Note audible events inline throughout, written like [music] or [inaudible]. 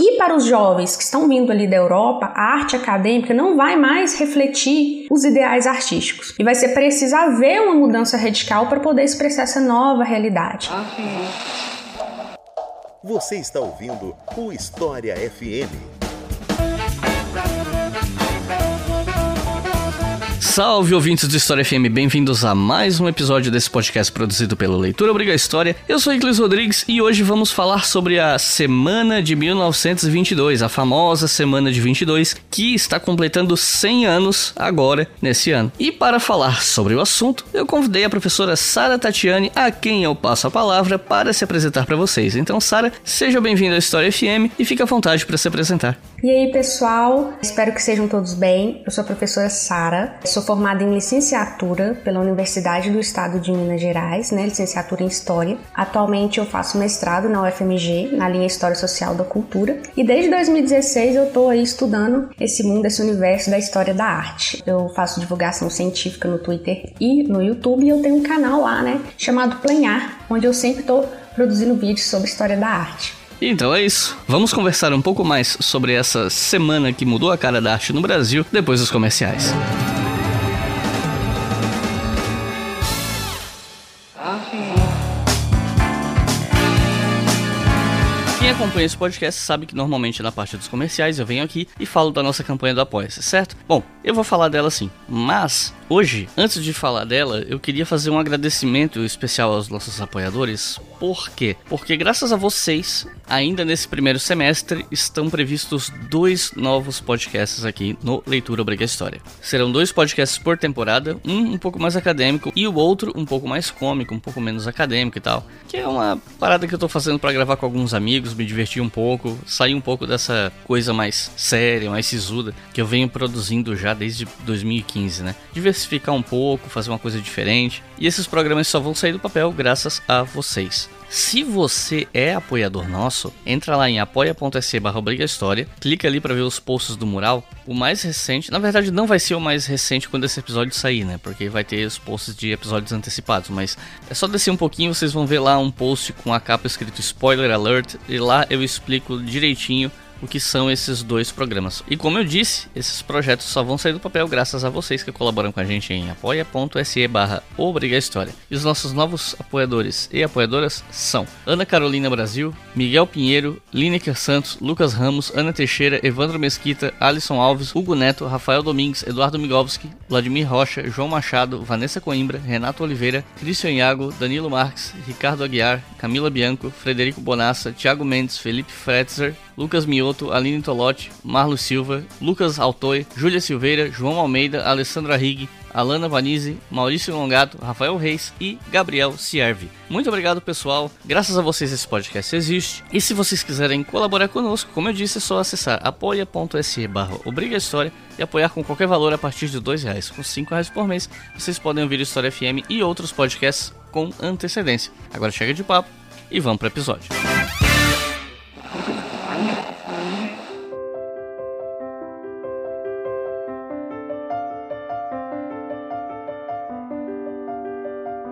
E para os jovens que estão vindo ali da Europa, a arte acadêmica não vai mais refletir os ideais artísticos. E vai ser preciso haver uma mudança radical para poder expressar essa nova realidade. Você está ouvindo o História FM. Salve ouvintes do História FM, bem-vindos a mais um episódio desse podcast produzido pelo Leitura Obriga História. Eu sou Iclis Rodrigues e hoje vamos falar sobre a Semana de 1922, a famosa Semana de 22, que está completando 100 anos agora, nesse ano. E para falar sobre o assunto, eu convidei a professora Sara Tatiane, a quem eu passo a palavra para se apresentar para vocês. Então, Sara, seja bem-vinda à História FM e fique à vontade para se apresentar. E aí, pessoal? Espero que sejam todos bem. Eu sou a professora Sara, sou formada em licenciatura pela Universidade do Estado de Minas Gerais, né, licenciatura em História. Atualmente eu faço mestrado na UFMG, na linha História Social da Cultura, e desde 2016 eu estou aí estudando esse mundo, esse universo da história da arte. Eu faço divulgação científica no Twitter e no YouTube e eu tenho um canal lá, né, chamado Planhar, onde eu sempre estou produzindo vídeos sobre história da arte. Então é isso. Vamos conversar um pouco mais sobre essa semana que mudou a cara da arte no Brasil depois dos comerciais. Quem acompanha esse podcast sabe que normalmente na parte dos comerciais eu venho aqui e falo da nossa campanha do apoia certo? Bom, eu vou falar dela sim, mas Hoje, antes de falar dela, eu queria fazer um agradecimento especial aos nossos apoiadores. Por quê? Porque graças a vocês, ainda nesse primeiro semestre, estão previstos dois novos podcasts aqui no Leitura Obriga História. Serão dois podcasts por temporada, um um pouco mais acadêmico e o outro um pouco mais cômico, um pouco menos acadêmico e tal. Que é uma parada que eu tô fazendo para gravar com alguns amigos, me divertir um pouco, sair um pouco dessa coisa mais séria, mais sisuda que eu venho produzindo já desde 2015, né? Diversificar um pouco, fazer uma coisa diferente. E esses programas só vão sair do papel graças a vocês. Se você é apoiador nosso, entra lá em apoia.se barra clica ali para ver os posts do mural. O mais recente, na verdade não vai ser o mais recente quando esse episódio sair, né? Porque vai ter os posts de episódios antecipados, mas é só descer um pouquinho, vocês vão ver lá um post com a capa escrito Spoiler Alert, e lá eu explico direitinho o que são esses dois programas. E como eu disse, esses projetos só vão sair do papel graças a vocês que colaboram com a gente em apoia.se barra História. E os nossos novos apoiadores e apoiadoras são Ana Carolina Brasil, Miguel Pinheiro, Lineker Santos, Lucas Ramos, Ana Teixeira, Evandro Mesquita, Alisson Alves, Hugo Neto, Rafael Domingues, Eduardo Migovski, Vladimir Rocha, João Machado, Vanessa Coimbra, Renato Oliveira, Cristian Iago, Danilo Marques, Ricardo Aguiar, Camila Bianco, Frederico Bonassa, Thiago Mendes, Felipe Fretzer, Lucas Mioto, Aline Tolotti, Marlo Silva, Lucas Altoy, Júlia Silveira, João Almeida, Alessandra Rigg, Alana Vanise, Maurício Longato, Rafael Reis e Gabriel Siervi. Muito obrigado, pessoal. Graças a vocês esse podcast existe. E se vocês quiserem colaborar conosco, como eu disse, é só acessar apoia.se barra História e apoiar com qualquer valor a partir de dois reais. Com cinco reais por mês, vocês podem ouvir História FM e outros podcasts com antecedência. Agora chega de papo e vamos para o episódio.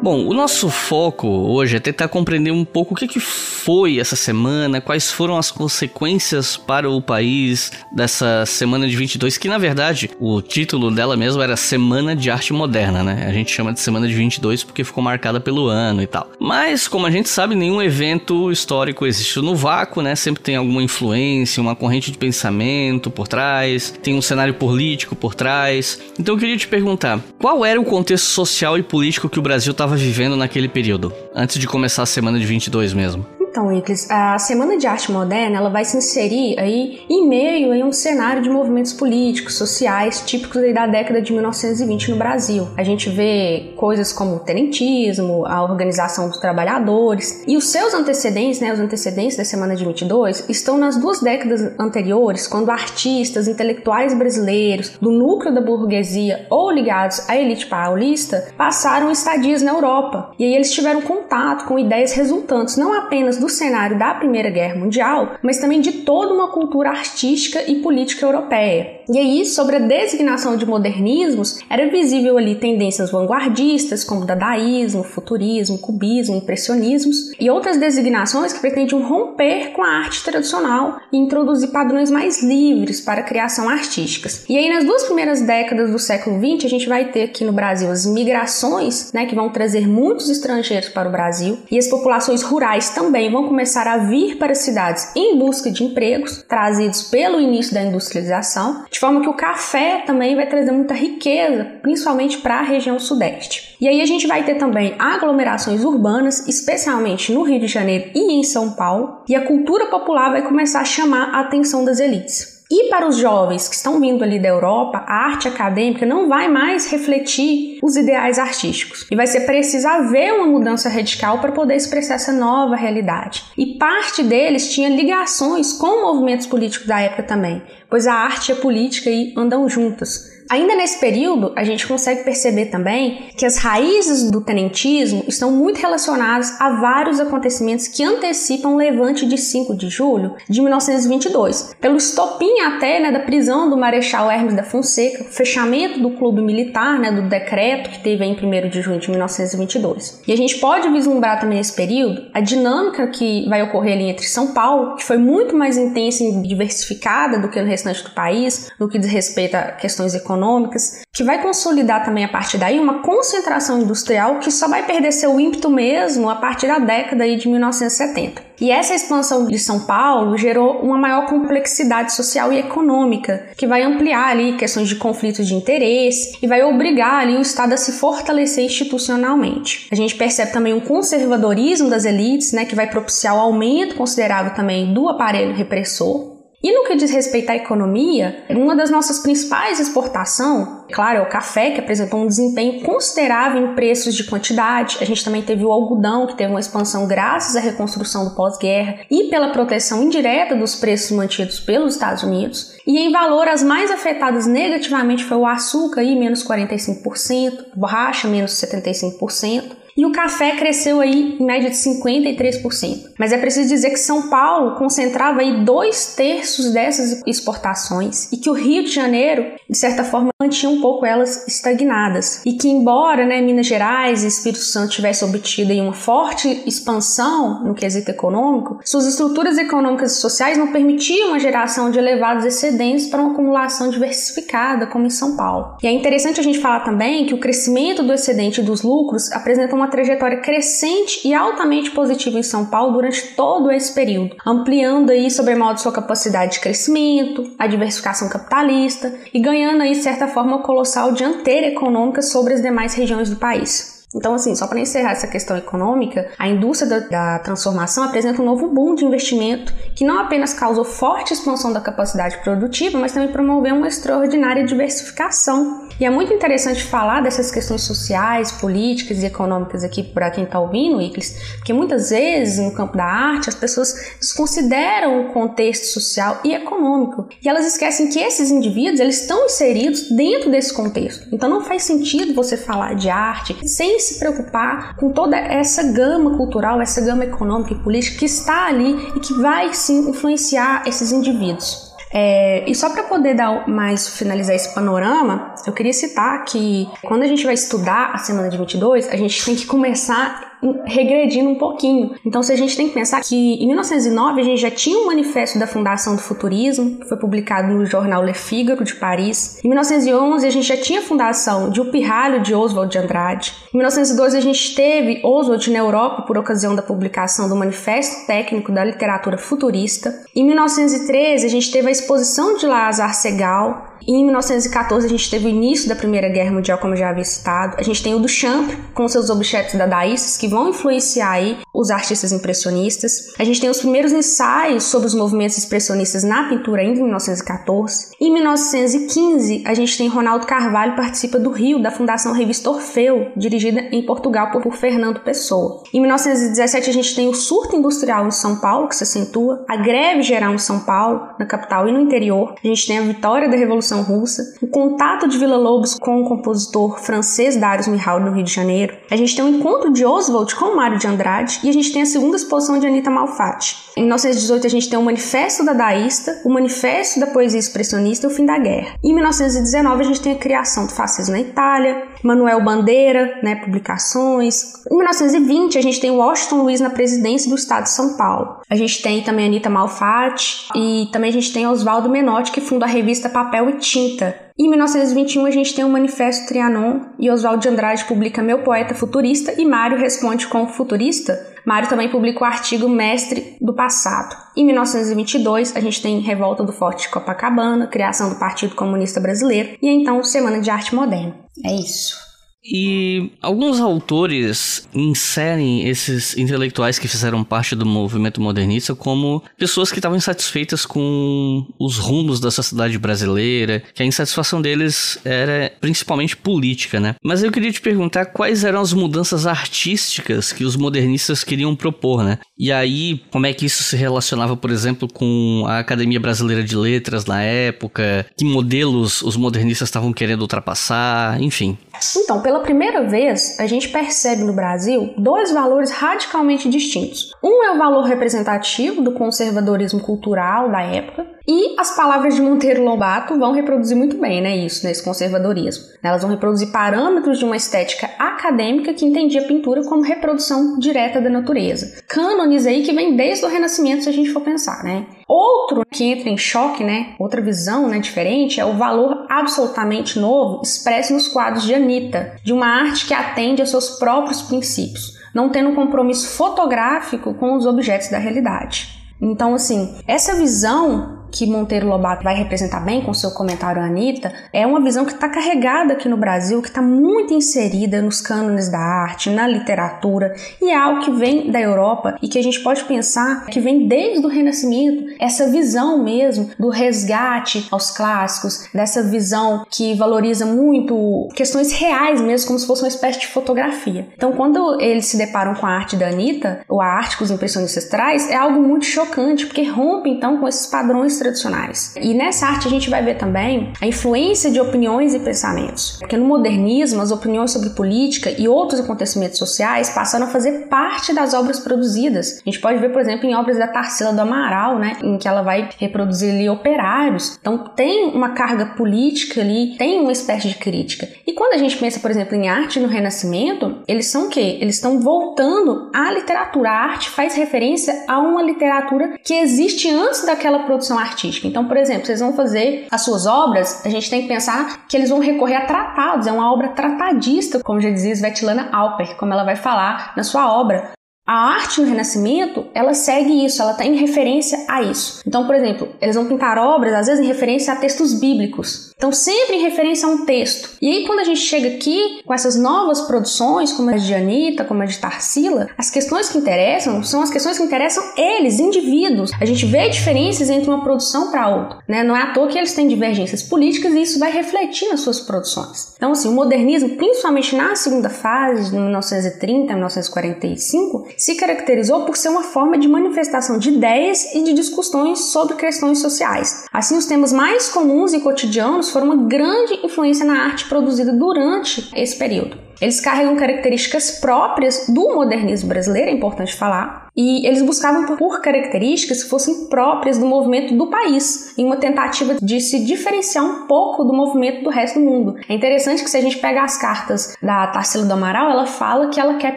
Bom, o nosso foco hoje é tentar compreender um pouco o que, que foi essa semana, quais foram as consequências para o país dessa semana de 22, que na verdade o título dela mesmo era Semana de Arte Moderna, né? A gente chama de Semana de 22 porque ficou marcada pelo ano e tal. Mas, como a gente sabe, nenhum evento histórico existe no vácuo, né? Sempre tem alguma influência, uma corrente de pensamento por trás, tem um cenário político por trás. Então eu queria te perguntar, qual era o contexto social e político que o Brasil estava vivendo naquele período, antes de começar a semana de 22 mesmo? Então, Iclis, a Semana de Arte Moderna ela vai se inserir aí em meio a um cenário de movimentos políticos, sociais, típicos da década de 1920 no Brasil. A gente vê coisas como o tenentismo, a organização dos trabalhadores e os seus antecedentes, né, os antecedentes da Semana de 22, estão nas duas décadas anteriores, quando artistas, intelectuais brasileiros do núcleo da burguesia ou ligados à elite paulista passaram estadias na Europa. E aí eles tiveram contato com ideias resultantes não apenas do do cenário da Primeira Guerra Mundial, mas também de toda uma cultura artística e política europeia. E aí, sobre a designação de modernismos, era visível ali tendências vanguardistas como dadaísmo, futurismo, cubismo, impressionismos e outras designações que pretendiam romper com a arte tradicional e introduzir padrões mais livres para a criação artísticas. E aí, nas duas primeiras décadas do século XX, a gente vai ter aqui no Brasil as migrações, né, que vão trazer muitos estrangeiros para o Brasil, e as populações rurais também vão começar a vir para as cidades em busca de empregos, trazidos pelo início da industrialização, de forma que o café também vai trazer muita riqueza, principalmente para a região sudeste. E aí a gente vai ter também aglomerações urbanas, especialmente no Rio de Janeiro e em São Paulo, e a cultura popular vai começar a chamar a atenção das elites. E para os jovens que estão vindo ali da Europa, a arte acadêmica não vai mais refletir os ideais artísticos. E vai ser preciso haver uma mudança radical para poder expressar essa nova realidade. E parte deles tinha ligações com movimentos políticos da época também, pois a arte e a política aí andam juntas. Ainda nesse período, a gente consegue perceber também que as raízes do tenentismo estão muito relacionadas a vários acontecimentos que antecipam o levante de 5 de julho de 1922, pelo estopim até né, da prisão do Marechal Hermes da Fonseca, fechamento do clube militar, né, do decreto que teve em 1 de junho de 1922. E a gente pode vislumbrar também nesse período a dinâmica que vai ocorrer ali entre São Paulo, que foi muito mais intensa e diversificada do que no restante do país, no que diz respeito a questões econômicas econômicas, que vai consolidar também a partir daí uma concentração industrial que só vai perder seu ímpeto mesmo a partir da década aí de 1970. E essa expansão de São Paulo gerou uma maior complexidade social e econômica, que vai ampliar ali questões de conflitos de interesse e vai obrigar ali o Estado a se fortalecer institucionalmente. A gente percebe também um conservadorismo das elites, né, que vai propiciar o aumento considerável também do aparelho repressor e no que diz respeito à economia, uma das nossas principais exportações, claro, é o café, que apresentou um desempenho considerável em preços de quantidade. A gente também teve o algodão, que teve uma expansão graças à reconstrução do pós-guerra e pela proteção indireta dos preços mantidos pelos Estados Unidos. E em valor, as mais afetadas negativamente foi o açúcar, aí, menos 45%, borracha, menos 75%. E o café cresceu aí em média de 53%. Mas é preciso dizer que São Paulo concentrava aí dois terços dessas exportações e que o Rio de Janeiro, de certa forma, mantinha um pouco elas estagnadas. E que embora né, Minas Gerais e Espírito Santo tivessem obtido aí uma forte expansão no quesito econômico, suas estruturas econômicas e sociais não permitiam a geração de elevados excedentes para uma acumulação diversificada, como em São Paulo. E é interessante a gente falar também que o crescimento do excedente dos lucros apresenta uma uma trajetória crescente e altamente positiva em São Paulo durante todo esse período, ampliando aí sobremodo sua capacidade de crescimento, a diversificação capitalista e ganhando aí de certa forma colossal dianteira econômica sobre as demais regiões do país. Então, assim, só para encerrar essa questão econômica, a indústria da, da, transformação apresenta um novo boom de investimento que não apenas causou forte expansão da capacidade produtiva, mas também promoveu uma extraordinária diversificação. E é muito interessante falar dessas questões sociais, políticas e econômicas aqui para quem está ouvindo, Iclis, porque muitas vezes no campo da arte as pessoas desconsideram o contexto social e econômico e elas esquecem que esses indivíduos eles estão inseridos dentro desse contexto. Então não faz sentido você falar de arte sem se preocupar com toda essa gama cultural, essa gama econômica e política que está ali e que vai sim influenciar esses indivíduos. É, e só para poder dar mais finalizar esse panorama, eu queria citar que quando a gente vai estudar a semana de 22, a gente tem que começar regredindo um pouquinho. Então, se a gente tem que pensar que em 1909 a gente já tinha um manifesto da Fundação do Futurismo, que foi publicado no jornal Le Figaro de Paris. Em 1911 a gente já tinha a fundação de O Pirralho de Oswald de Andrade. Em 1912 a gente teve Oswald na Europa por ocasião da publicação do Manifesto Técnico da Literatura Futurista. Em 1913 a gente teve a exposição de Lazar Segal em 1914 a gente teve o início da Primeira Guerra Mundial, como já havia citado. A gente tem o Duchamp com seus objetos dadaístas que vão influenciar aí os artistas impressionistas. A gente tem os primeiros ensaios sobre os movimentos expressionistas na pintura ainda em 1914. Em 1915 a gente tem Ronaldo Carvalho participa do Rio da Fundação Revista Orfeu, dirigida em Portugal por, Fernando Pessoa. Em 1917 a gente tem o surto industrial em São Paulo que se acentua, a greve geral em São Paulo, na capital e no interior. A gente tem a vitória da Revolução Russa, o contato de Vila Lobos com o compositor francês Darius Milhaud no Rio de Janeiro. A gente tem o encontro de Oswald Oswald com Mário de Andrade e a gente tem a segunda exposição de Anita Malfatti. Em 1918 a gente tem o Manifesto Dadaísta, o Manifesto da Poesia Expressionista e o Fim da Guerra. Em 1919 a gente tem a criação do fascismo na Itália, Manuel Bandeira, né, publicações. Em 1920 a gente tem Washington Luiz na presidência do estado de São Paulo. A gente tem também Anita Malfatti e também a gente tem Oswaldo Menotti que funda a revista Papel e Tinta, em 1921 a gente tem o Manifesto Trianon e Oswaldo de Andrade publica Meu Poeta Futurista e Mário responde com Futurista. Mário também publica o artigo Mestre do Passado. Em 1922 a gente tem Revolta do Forte de Copacabana, criação do Partido Comunista Brasileiro e então Semana de Arte Moderna. É isso. E alguns autores inserem esses intelectuais que fizeram parte do movimento modernista como pessoas que estavam insatisfeitas com os rumos da sociedade brasileira, que a insatisfação deles era principalmente política, né? Mas eu queria te perguntar quais eram as mudanças artísticas que os modernistas queriam propor, né? E aí, como é que isso se relacionava, por exemplo, com a Academia Brasileira de Letras na época? Que modelos os modernistas estavam querendo ultrapassar? Enfim. Então, pela primeira vez, a gente percebe no Brasil dois valores radicalmente distintos. Um é o valor representativo do conservadorismo cultural da época, e as palavras de Monteiro Lobato vão reproduzir muito bem, né, isso, nesse conservadorismo. Elas vão reproduzir parâmetros de uma estética acadêmica que entendia a pintura como reprodução direta da natureza. Cânones aí que vem desde o Renascimento, se a gente for pensar, né? Outro que entra em choque, né, outra visão, né, diferente, é o valor absolutamente novo expresso nos quadros de Anitta, de uma arte que atende aos seus próprios princípios, não tendo um compromisso fotográfico com os objetos da realidade. Então, assim, essa visão que Monteiro Lobato vai representar bem com seu comentário Anitta, é uma visão que está carregada aqui no Brasil, que está muito inserida nos cânones da arte, na literatura, e é algo que vem da Europa e que a gente pode pensar que vem desde o Renascimento, essa visão mesmo do resgate aos clássicos, dessa visão que valoriza muito questões reais mesmo, como se fosse uma espécie de fotografia. Então, quando eles se deparam com a arte da Anitta, ou a arte que os impressionistas traz, é algo muito chocante, porque rompe então com esses padrões tradicionais. E nessa arte a gente vai ver também a influência de opiniões e pensamentos. Porque no modernismo, as opiniões sobre política e outros acontecimentos sociais passaram a fazer parte das obras produzidas. A gente pode ver, por exemplo, em obras da Tarsila do Amaral, né, em que ela vai reproduzir ali operários. Então tem uma carga política ali, tem uma espécie de crítica. E quando a gente pensa, por exemplo, em arte no Renascimento, eles são o quê? Eles estão voltando à literatura. A arte faz referência a uma literatura que existe antes daquela produção artística. Então, por exemplo, vocês vão fazer as suas obras, a gente tem que pensar que eles vão recorrer a tratados, é uma obra tratadista, como já dizia Svetlana Alper, como ela vai falar na sua obra. A arte no Renascimento, ela segue isso, ela tem referência a isso. Então, por exemplo, eles vão pintar obras, às vezes, em referência a textos bíblicos. Então, sempre em referência a um texto. E aí, quando a gente chega aqui com essas novas produções, como a de Anitta, como a de Tarsila, as questões que interessam são as questões que interessam eles, indivíduos. A gente vê diferenças entre uma produção para outra. Né? Não é à toa que eles têm divergências políticas e isso vai refletir nas suas produções. Então, assim, o modernismo, principalmente na segunda fase, de 1930 a 1945, se caracterizou por ser uma forma de manifestação de ideias e de discussões sobre questões sociais. Assim, os temas mais comuns e cotidianos foram uma grande influência na arte produzida durante esse período. Eles carregam características próprias do modernismo brasileiro, é importante falar, e eles buscavam por características que fossem próprias do movimento do país, em uma tentativa de se diferenciar um pouco do movimento do resto do mundo. É interessante que se a gente pega as cartas da Tarsila do Amaral, ela fala que ela quer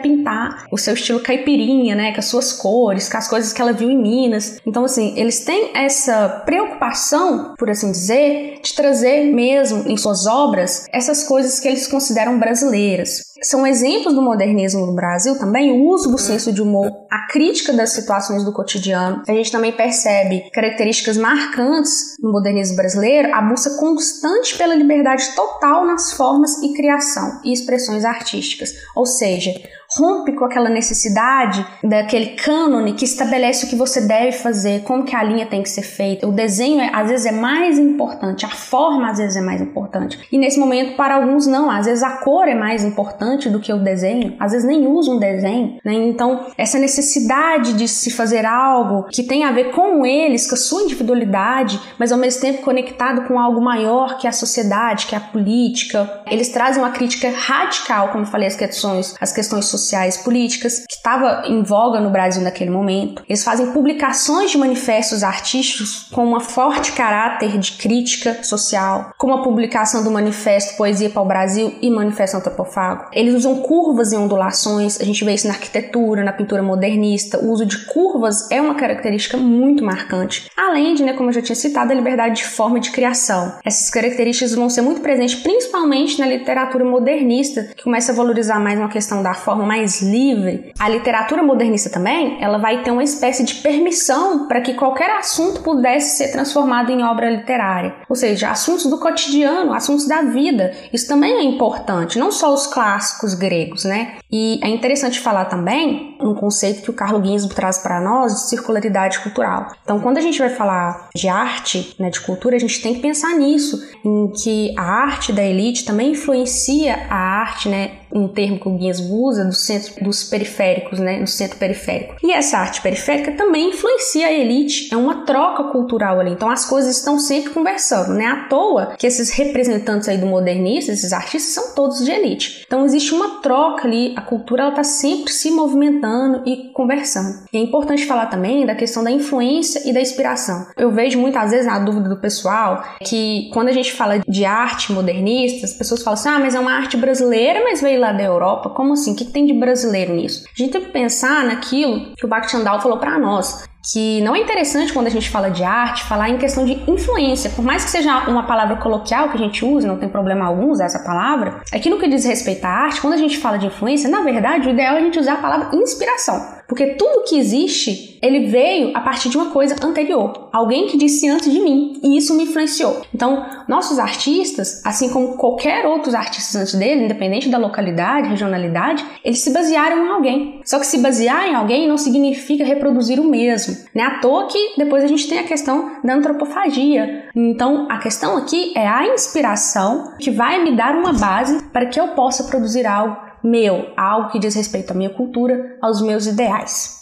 pintar o seu estilo caipirinha, né, com as suas cores, com as coisas que ela viu em Minas. Então, assim, eles têm essa preocupação, por assim dizer, de trazer mesmo em suas obras essas coisas que eles consideram brasileiras são exemplos do modernismo no Brasil também o uso do senso de humor, a crítica das situações do cotidiano. A gente também percebe características marcantes no modernismo brasileiro, a busca constante pela liberdade total nas formas e criação e expressões artísticas. Ou seja, rompe com aquela necessidade daquele cânone que estabelece o que você deve fazer, como que a linha tem que ser feita. O desenho é, às vezes é mais importante, a forma às vezes é mais importante. E nesse momento para alguns não, às vezes a cor é mais importante do que o desenho, às vezes nem usa um desenho, né? Então, essa necessidade de se fazer algo que tem a ver com eles, com a sua individualidade, mas ao mesmo tempo conectado com algo maior que a sociedade, que a política. Eles trazem uma crítica radical, como eu falei, as questões, as questões sociais sociais políticas, que estava em voga no Brasil naquele momento. Eles fazem publicações de manifestos artísticos com uma forte caráter de crítica social, como a publicação do manifesto Poesia para o Brasil e Manifesto Antropofago. Eles usam curvas e ondulações, a gente vê isso na arquitetura, na pintura modernista. O uso de curvas é uma característica muito marcante. Além de, né, como eu já tinha citado, a liberdade de forma de criação. Essas características vão ser muito presentes principalmente na literatura modernista, que começa a valorizar mais uma questão da forma mais livre. A literatura modernista também, ela vai ter uma espécie de permissão para que qualquer assunto pudesse ser transformado em obra literária. Ou seja, assuntos do cotidiano, assuntos da vida. Isso também é importante, não só os clássicos gregos, né? E é interessante falar também um conceito que o Carlo Ginzburg traz para nós de circularidade cultural. Então, quando a gente vai falar de arte, né, de cultura, a gente tem que pensar nisso, em que a arte da elite também influencia a arte, né, um termo que o Guinness usa, do centro, dos periféricos, né, no centro periférico. E essa arte periférica também influencia a elite, é uma troca cultural ali. Então as coisas estão sempre conversando, né? À toa que esses representantes aí do modernismo, esses artistas são todos de elite. Então existe uma troca ali, a cultura ela tá sempre se movimentando e conversando. E é importante falar também da questão da influência e da inspiração. Eu vejo muitas vezes na dúvida do pessoal que quando a gente fala de arte modernista, as pessoas falam assim: "Ah, mas é uma arte brasileira, mas veio lá da Europa, como assim? O que, tem de brasileiro nisso? A gente tem que pensar naquilo que o Bakhtiandal falou para nós, que não é interessante quando a gente fala de arte falar em questão de influência, por mais que seja uma palavra coloquial que a gente usa, não tem problema algum usar essa palavra. Aqui no que diz respeito à arte, quando a gente fala de influência, na verdade o ideal é a gente usar a palavra inspiração. Porque tudo que existe, ele veio a partir de uma coisa anterior. Alguém que disse antes de mim. E isso me influenciou. Então, nossos artistas, assim como qualquer outros artistas antes dele, independente da localidade, regionalidade, eles se basearam em alguém. Só que se basear em alguém não significa reproduzir o mesmo. Não é à toa que depois a gente tem a questão da antropofagia. Então, a questão aqui é a inspiração que vai me dar uma base para que eu possa produzir algo meu, algo que diz respeito à minha cultura, aos meus ideais.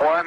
man,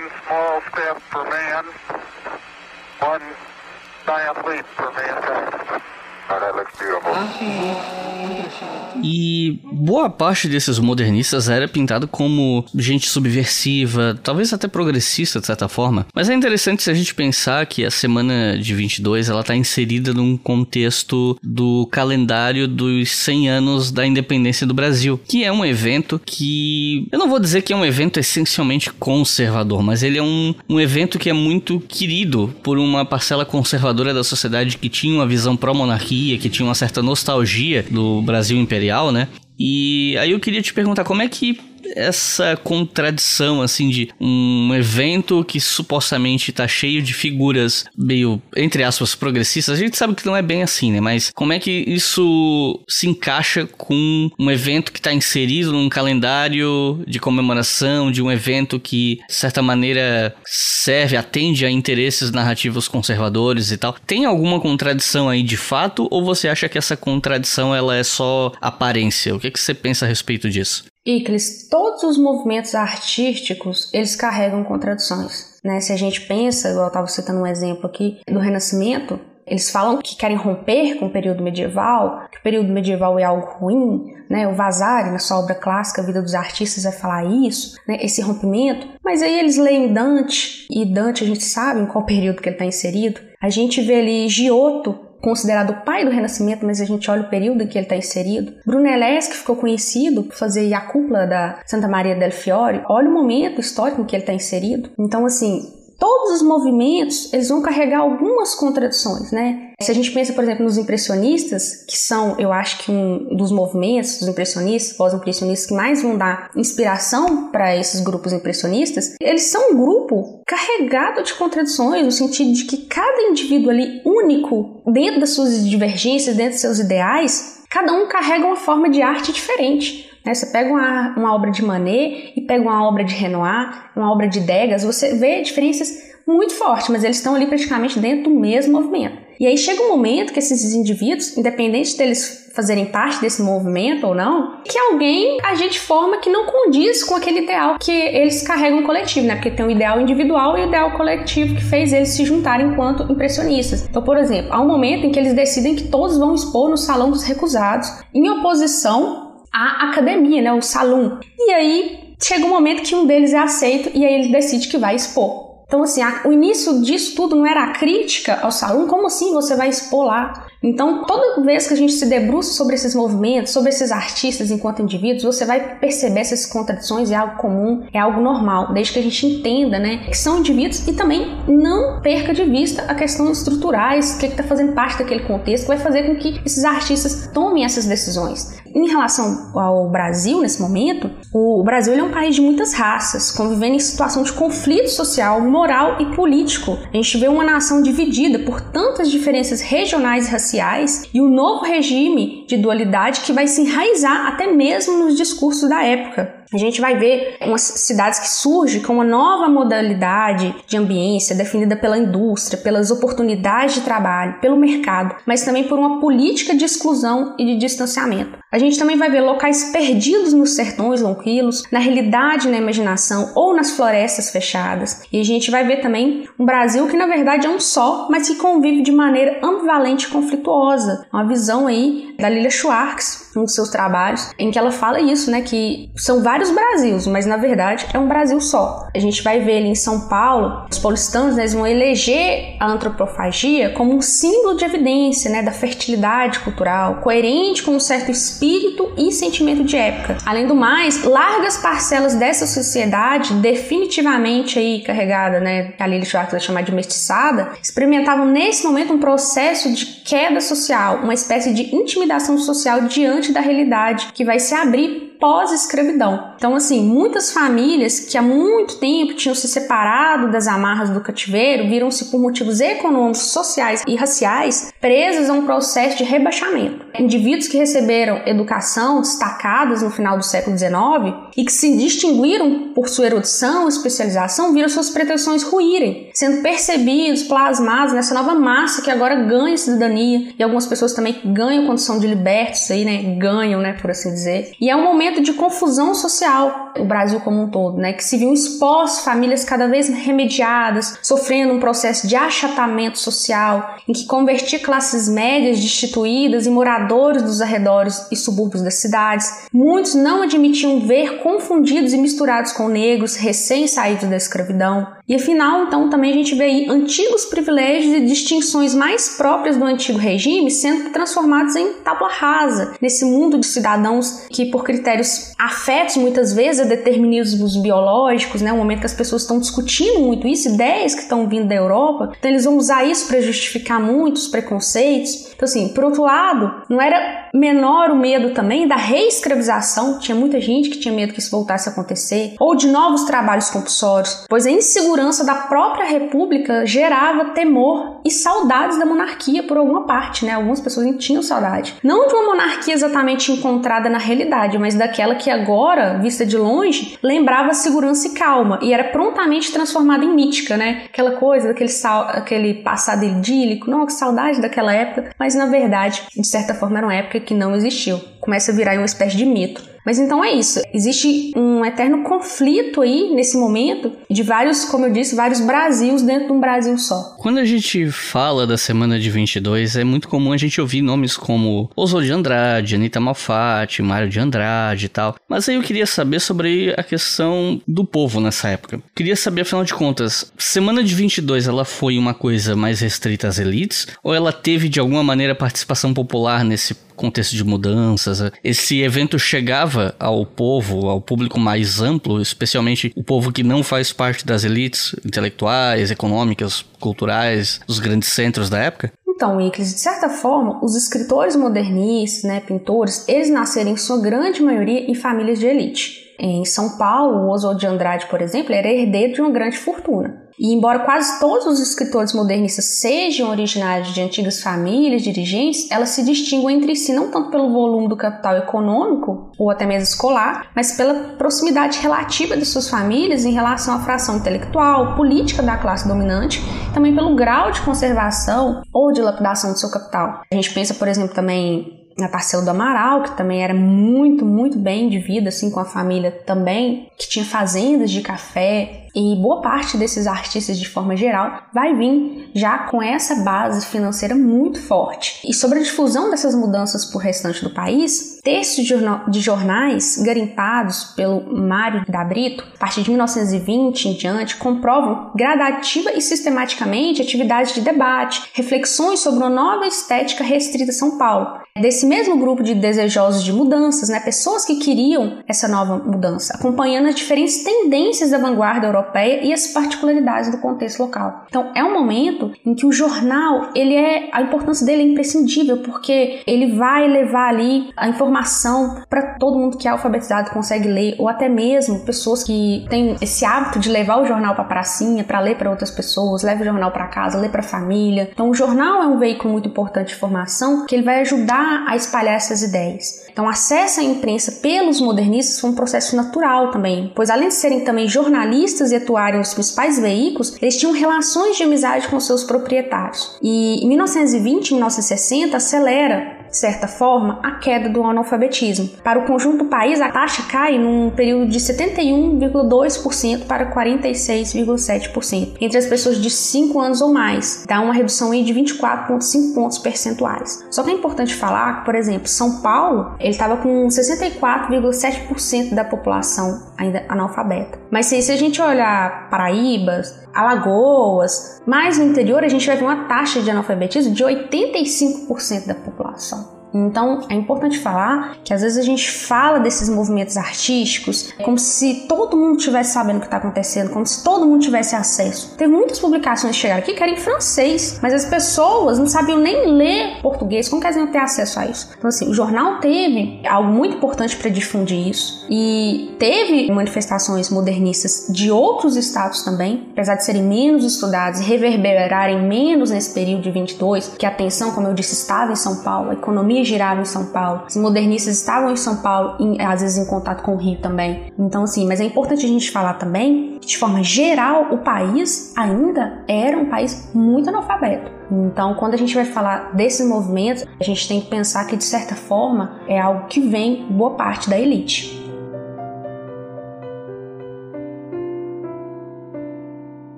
E boa parte desses modernistas era pintado como gente subversiva, talvez até progressista de certa forma. Mas é interessante se a gente pensar que a semana de 22 ela está inserida num contexto do calendário dos 100 anos da independência do Brasil, que é um evento que eu não vou dizer que é um evento essencialmente conservador, mas ele é um, um evento que é muito querido por uma parcela conservadora da sociedade que tinha uma visão pró-monarquia, que tinha uma certa nostalgia do Brasil imperial né? E aí eu queria te perguntar como é que essa contradição, assim, de um evento que supostamente tá cheio de figuras meio, entre aspas, progressistas. A gente sabe que não é bem assim, né? Mas como é que isso se encaixa com um evento que tá inserido num calendário de comemoração, de um evento que, de certa maneira, serve, atende a interesses narrativos conservadores e tal? Tem alguma contradição aí de fato? Ou você acha que essa contradição ela é só aparência? O que, é que você pensa a respeito disso? Iclis, todos os movimentos artísticos, eles carregam contradições. Né? Se a gente pensa, igual eu estava citando um exemplo aqui, do Renascimento, eles falam que querem romper com o período medieval, que o período medieval é algo ruim, né? O Vasari, na sua obra clássica, A Vida dos Artistas, vai falar isso, né? esse rompimento. Mas aí eles leem Dante, e Dante a gente sabe em qual [laughs] período que ele está inserido. A gente vê ali Giotto, considerado pai do Renascimento, mas a gente olha o período em que ele está inserido. Brunelleschi, ficou conhecido por fazer a cúpula da Santa Maria del Fiore, olha o momento histórico em que ele está inserido. Então, assim, todos os movimentos eles vão carregar algumas contradições, né? Se a gente pensa, por exemplo, nos impressionistas, que são, eu acho que um dos movimentos dos impressionistas, pós-impressionistas, que mais vão dar inspiração para esses grupos impressionistas, eles são um grupo carregado de contradições, no sentido de que cada indivíduo ali único, dentro das suas divergências, dentro dos seus ideais, cada um carrega uma forma de arte diferente. Né? Você pega uma, uma obra de Manet e pega uma obra de Renoir, uma obra de Degas, você vê diferenças muito fortes, mas eles estão ali praticamente dentro do mesmo movimento. E aí chega um momento que esses indivíduos, independente deles fazerem parte desse movimento ou não, que alguém agir de forma que não condiz com aquele ideal que eles carregam coletivo, né? Porque tem o ideal individual e o ideal coletivo que fez eles se juntarem enquanto impressionistas. Então, por exemplo, há um momento em que eles decidem que todos vão expor no Salão dos Recusados, em oposição a academia, né, o salão. E aí chega um momento que um deles é aceito e aí ele decide que vai expor. Então, assim, a, o início disso tudo não era a crítica ao salão, como assim você vai expor lá? Então, toda vez que a gente se debruça sobre esses movimentos, sobre esses artistas enquanto indivíduos, você vai perceber essas contradições, é algo comum, é algo normal, desde que a gente entenda, né, que são indivíduos e também não perca de vista a questão estruturais, o que está fazendo parte daquele contexto, vai fazer com que esses artistas tomem essas decisões. Em relação ao Brasil, nesse momento, o Brasil é um país de muitas raças, convivendo em situação de conflito social, moral e político. A gente vê uma nação dividida por tantas diferenças regionais e raciais raciais e o novo regime de dualidade que vai se enraizar até mesmo nos discursos da época. A gente vai ver umas cidades que surgem com uma nova modalidade de ambiência definida pela indústria, pelas oportunidades de trabalho, pelo mercado, mas também por uma política de exclusão e de distanciamento. A gente também vai ver locais perdidos nos sertões lonquilos, na realidade, na imaginação ou nas florestas fechadas. E a gente vai ver também um Brasil que na verdade é um só, mas que convive de maneira ambivalente e conflituosa. Uma visão aí da Lilia Schwartz, um dos seus trabalhos, em que ela fala isso, né, que são vários Brasils, mas na verdade é um Brasil só. A gente vai ver ali em São Paulo, os paulistanos né, vão eleger a antropofagia como um símbolo de evidência, né, da fertilidade cultural, coerente com um certo espírito e sentimento de época. Além do mais, largas parcelas dessa sociedade, definitivamente aí carregada, né, que a Lili Schwartz vai chamar de mestiçada, experimentavam nesse momento um processo de queda social, uma espécie de intimidação social diante da realidade que vai se abrir pós-escravidão. Então, assim, muitas famílias que há muito tempo tinham se separado das amarras do cativeiro viram-se por motivos econômicos, sociais e raciais presas a um processo de rebaixamento. Indivíduos que receberam educação destacadas no final do século XIX e que se distinguiram por sua erudição e especialização viram suas pretensões ruírem, sendo percebidos, plasmados nessa nova massa que agora ganha cidadania e algumas pessoas também ganham condição de libertos aí, né? Ganham, né, por assim dizer. E é um momento momento de confusão social, o Brasil como um todo, né, que se viu expostos famílias cada vez remediadas, sofrendo um processo de achatamento social, em que convertia classes médias destituídas e moradores dos arredores e subúrbios das cidades. Muitos não admitiam ver confundidos e misturados com negros recém-saídos da escravidão. E afinal, então, também a gente vê aí antigos privilégios e distinções mais próprias do antigo regime sendo transformados em tábua rasa, nesse mundo de cidadãos que, por critérios afetos muitas vezes a determinismos biológicos, né, um momento que as pessoas estão discutindo muito isso, ideias que estão vindo da Europa, então eles vão usar isso para justificar muitos preconceitos. Então, assim, por outro lado, não era menor o medo também da reescravização, tinha muita gente que tinha medo que isso voltasse a acontecer, ou de novos trabalhos compulsórios, pois a insegurança insegurança da própria república gerava temor e saudades da monarquia por alguma parte, né? Algumas pessoas tinham saudade. Não de uma monarquia exatamente encontrada na realidade, mas daquela que agora, vista de longe, lembrava segurança e calma e era prontamente transformada em mítica, né? Aquela coisa, daquele aquele passado idílico, não, que saudade daquela época, mas na verdade, de certa forma, era uma época que não existiu. Começa a virar uma espécie de mito. Mas então é isso. Existe um eterno conflito aí nesse momento de vários, como eu disse, vários Brasils dentro de um Brasil só. Quando a gente fala da semana de 22, é muito comum a gente ouvir nomes como Oswald de Andrade, Anitta Malfatti, Mário de Andrade e tal. Mas aí eu queria saber sobre a questão do povo nessa época. Queria saber, afinal de contas, semana de 22 ela foi uma coisa mais restrita às elites ou ela teve de alguma maneira participação popular nesse contexto de mudanças. Esse evento chegava ao povo, ao público mais amplo, especialmente o povo que não faz parte das elites intelectuais, econômicas, culturais, dos grandes centros da época? Então, Icles, de certa forma, os escritores modernistas, né, pintores, eles nasceram em sua grande maioria em famílias de elite. Em São Paulo, o Oswald de Andrade, por exemplo, era herdeiro de uma grande fortuna. E embora quase todos os escritores modernistas sejam originários de antigas famílias dirigentes, elas se distinguem entre si não tanto pelo volume do capital econômico ou até mesmo escolar, mas pela proximidade relativa de suas famílias em relação à fração intelectual, política da classe dominante, também pelo grau de conservação ou dilapidação do seu capital. A gente pensa, por exemplo, também a Tarsila do Amaral, que também era muito, muito bem de vida, assim, com a família também, que tinha fazendas de café, e boa parte desses artistas, de forma geral, vai vir já com essa base financeira muito forte. E sobre a difusão dessas mudanças para o restante do país, textos de jornais garimpados pelo Mário da Brito, a partir de 1920 em diante, comprovam gradativa e sistematicamente atividades de debate, reflexões sobre uma nova estética restrita a São Paulo. Desse mesmo grupo de desejosos de mudanças, né, pessoas que queriam essa nova mudança, acompanhando as diferentes tendências da vanguarda europeia europeia e as particularidades do contexto local. Então, é um momento em que o jornal, ele é a importância dele é imprescindível, porque ele vai levar ali a informação para todo mundo que é alfabetizado consegue ler, ou até mesmo pessoas que têm esse hábito de levar o jornal para pracinha, para ler para outras pessoas, leva o jornal para casa, lê para a família. Então, o jornal é um veículo muito importante de informação que ele vai ajudar a espalhar essas ideias. Então, acesso à imprensa pelos modernistas foi um processo natural também, pois além de serem também jornalistas atuarem nos principais veículos, eles tinham relações de amizade com seus proprietários. E em 1920 e 1960 acelera de certa forma, a queda do analfabetismo. Para o conjunto do país, a taxa cai num período de 71,2% para 46,7% entre as pessoas de 5 anos ou mais. Dá uma redução aí de 24,5 pontos percentuais. Só que é importante falar que, por exemplo, São Paulo, ele estava com 64,7% da população ainda analfabeta. Mas se, a gente olhar Paraíbas, Alagoas, mais no interior, a gente vai ver uma taxa de analfabetismo de 85% da população. Então é importante falar que às vezes a gente fala desses movimentos artísticos como se todo mundo tivesse sabendo o que está acontecendo, como se todo mundo tivesse acesso. Tem muitas publicações que chegaram aqui que eram em francês, mas as pessoas não sabiam nem ler português, como que elas iam ter acesso a isso? Então, assim, o jornal teve algo muito importante para difundir isso e teve manifestações modernistas de outros estados também, apesar de serem menos estudados e reverberarem menos nesse período de 22, que a atenção, como eu disse, estava em São Paulo, a economia giravam em São Paulo. Os modernistas estavam em São Paulo, em, às vezes em contato com o Rio também. Então, assim, mas é importante a gente falar também que, de forma geral, o país ainda era um país muito analfabeto. Então, quando a gente vai falar desses movimentos, a gente tem que pensar que, de certa forma, é algo que vem boa parte da elite.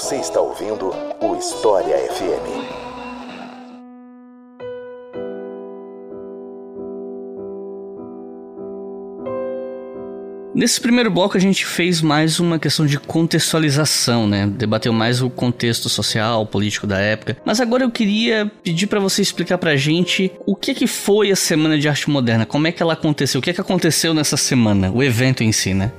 Você está ouvindo o História FM. Nesse primeiro bloco a gente fez mais uma questão de contextualização, né? Debateu mais o contexto social, político da época. Mas agora eu queria pedir para você explicar pra gente o que que foi a Semana de Arte Moderna, como é que ela aconteceu, o que que aconteceu nessa semana, o evento em si, né?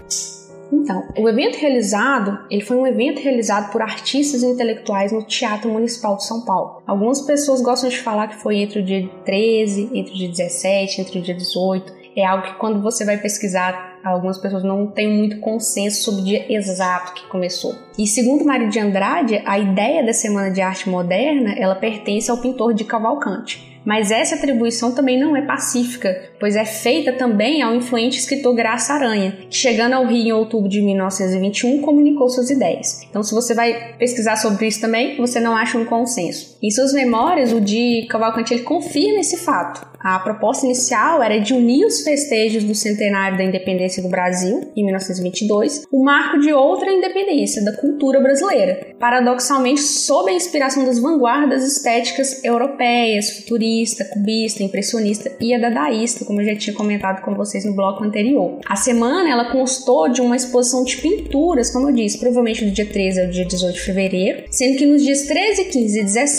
Então, o evento realizado, ele foi um evento realizado por artistas e intelectuais no Teatro Municipal de São Paulo. Algumas pessoas gostam de falar que foi entre o dia 13, entre o dia 17, entre o dia 18. É algo que quando você vai pesquisar, algumas pessoas não têm muito consenso sobre o dia exato que começou. E segundo Mário de Andrade, a ideia da Semana de Arte Moderna, ela pertence ao pintor de Cavalcante. Mas essa atribuição também não é pacífica, pois é feita também ao influente escritor Graça Aranha, que chegando ao Rio em outubro de 1921 comunicou suas ideias. Então, se você vai pesquisar sobre isso também, você não acha um consenso. Em suas memórias, o de Cavalcante ele confirma esse fato. A proposta inicial era de unir os festejos do centenário da independência do Brasil, em 1922, o marco de outra independência, da cultura brasileira, paradoxalmente sob a inspiração das vanguardas estéticas europeias, futurista, cubista, impressionista e a dadaísta, como eu já tinha comentado com vocês no bloco anterior. A semana ela constou de uma exposição de pinturas, como eu disse, provavelmente do dia 13 ao dia 18 de fevereiro, sendo que nos dias 13, 15 e 17